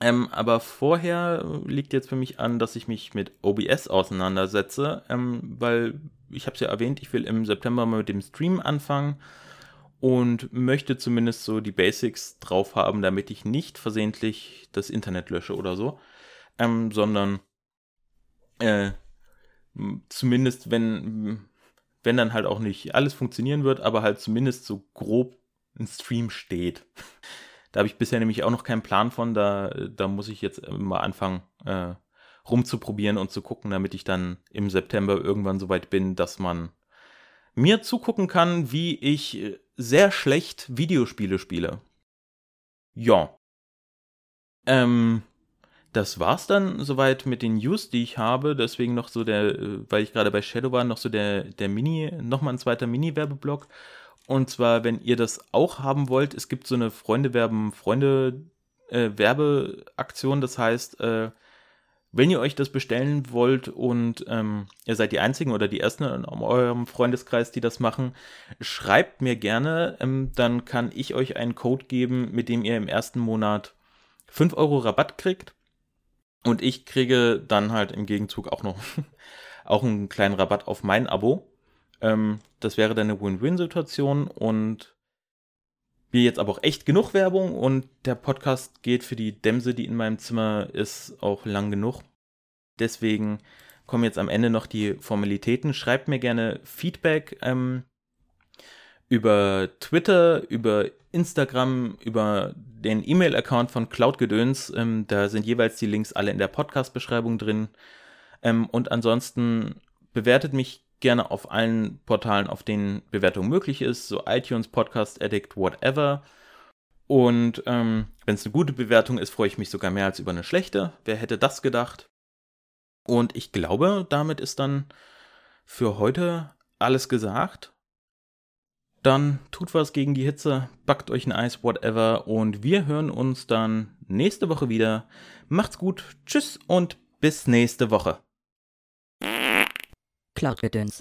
Ähm, aber vorher liegt jetzt für mich an, dass ich mich mit OBS auseinandersetze, ähm, weil ich habe es ja erwähnt, ich will im September mal mit dem Stream anfangen und möchte zumindest so die Basics drauf haben, damit ich nicht versehentlich das Internet lösche oder so, ähm, sondern äh, zumindest wenn wenn dann halt auch nicht alles funktionieren wird, aber halt zumindest so grob ein Stream steht. Da habe ich bisher nämlich auch noch keinen Plan von. Da, da muss ich jetzt mal anfangen, äh, rumzuprobieren und zu gucken, damit ich dann im September irgendwann so weit bin, dass man mir zugucken kann, wie ich äh, sehr schlecht Videospiele spiele. Ja. Ähm, das war's dann soweit mit den News, die ich habe. Deswegen noch so der, äh, weil ich gerade bei Shadow war, noch so der, der Mini, nochmal ein zweiter Mini-Werbeblock. Und zwar, wenn ihr das auch haben wollt, es gibt so eine Freunde werben Freunde äh, Werbeaktion. Das heißt, äh, wenn ihr euch das bestellen wollt und ähm, ihr seid die Einzigen oder die Ersten in eurem Freundeskreis, die das machen, schreibt mir gerne. Ähm, dann kann ich euch einen Code geben, mit dem ihr im ersten Monat 5 Euro Rabatt kriegt. Und ich kriege dann halt im Gegenzug auch noch auch einen kleinen Rabatt auf mein Abo. Ähm, das wäre dann eine Win-Win-Situation und wir jetzt aber auch echt genug Werbung und der Podcast geht für die Dämse, die in meinem Zimmer ist, auch lang genug. Deswegen kommen jetzt am Ende noch die Formalitäten. Schreibt mir gerne Feedback ähm, über Twitter, über Instagram, über den E-Mail-Account von Cloudgedöns. Ähm, da sind jeweils die Links alle in der Podcast-Beschreibung drin. Ähm, und ansonsten bewertet mich gerne auf allen Portalen, auf denen Bewertung möglich ist, so iTunes, Podcast Addict, whatever. Und ähm, wenn es eine gute Bewertung ist, freue ich mich sogar mehr als über eine schlechte. Wer hätte das gedacht? Und ich glaube, damit ist dann für heute alles gesagt. Dann tut was gegen die Hitze, backt euch ein Eis, whatever. Und wir hören uns dann nächste Woche wieder. Macht's gut, tschüss und bis nächste Woche. Cloudgedöns.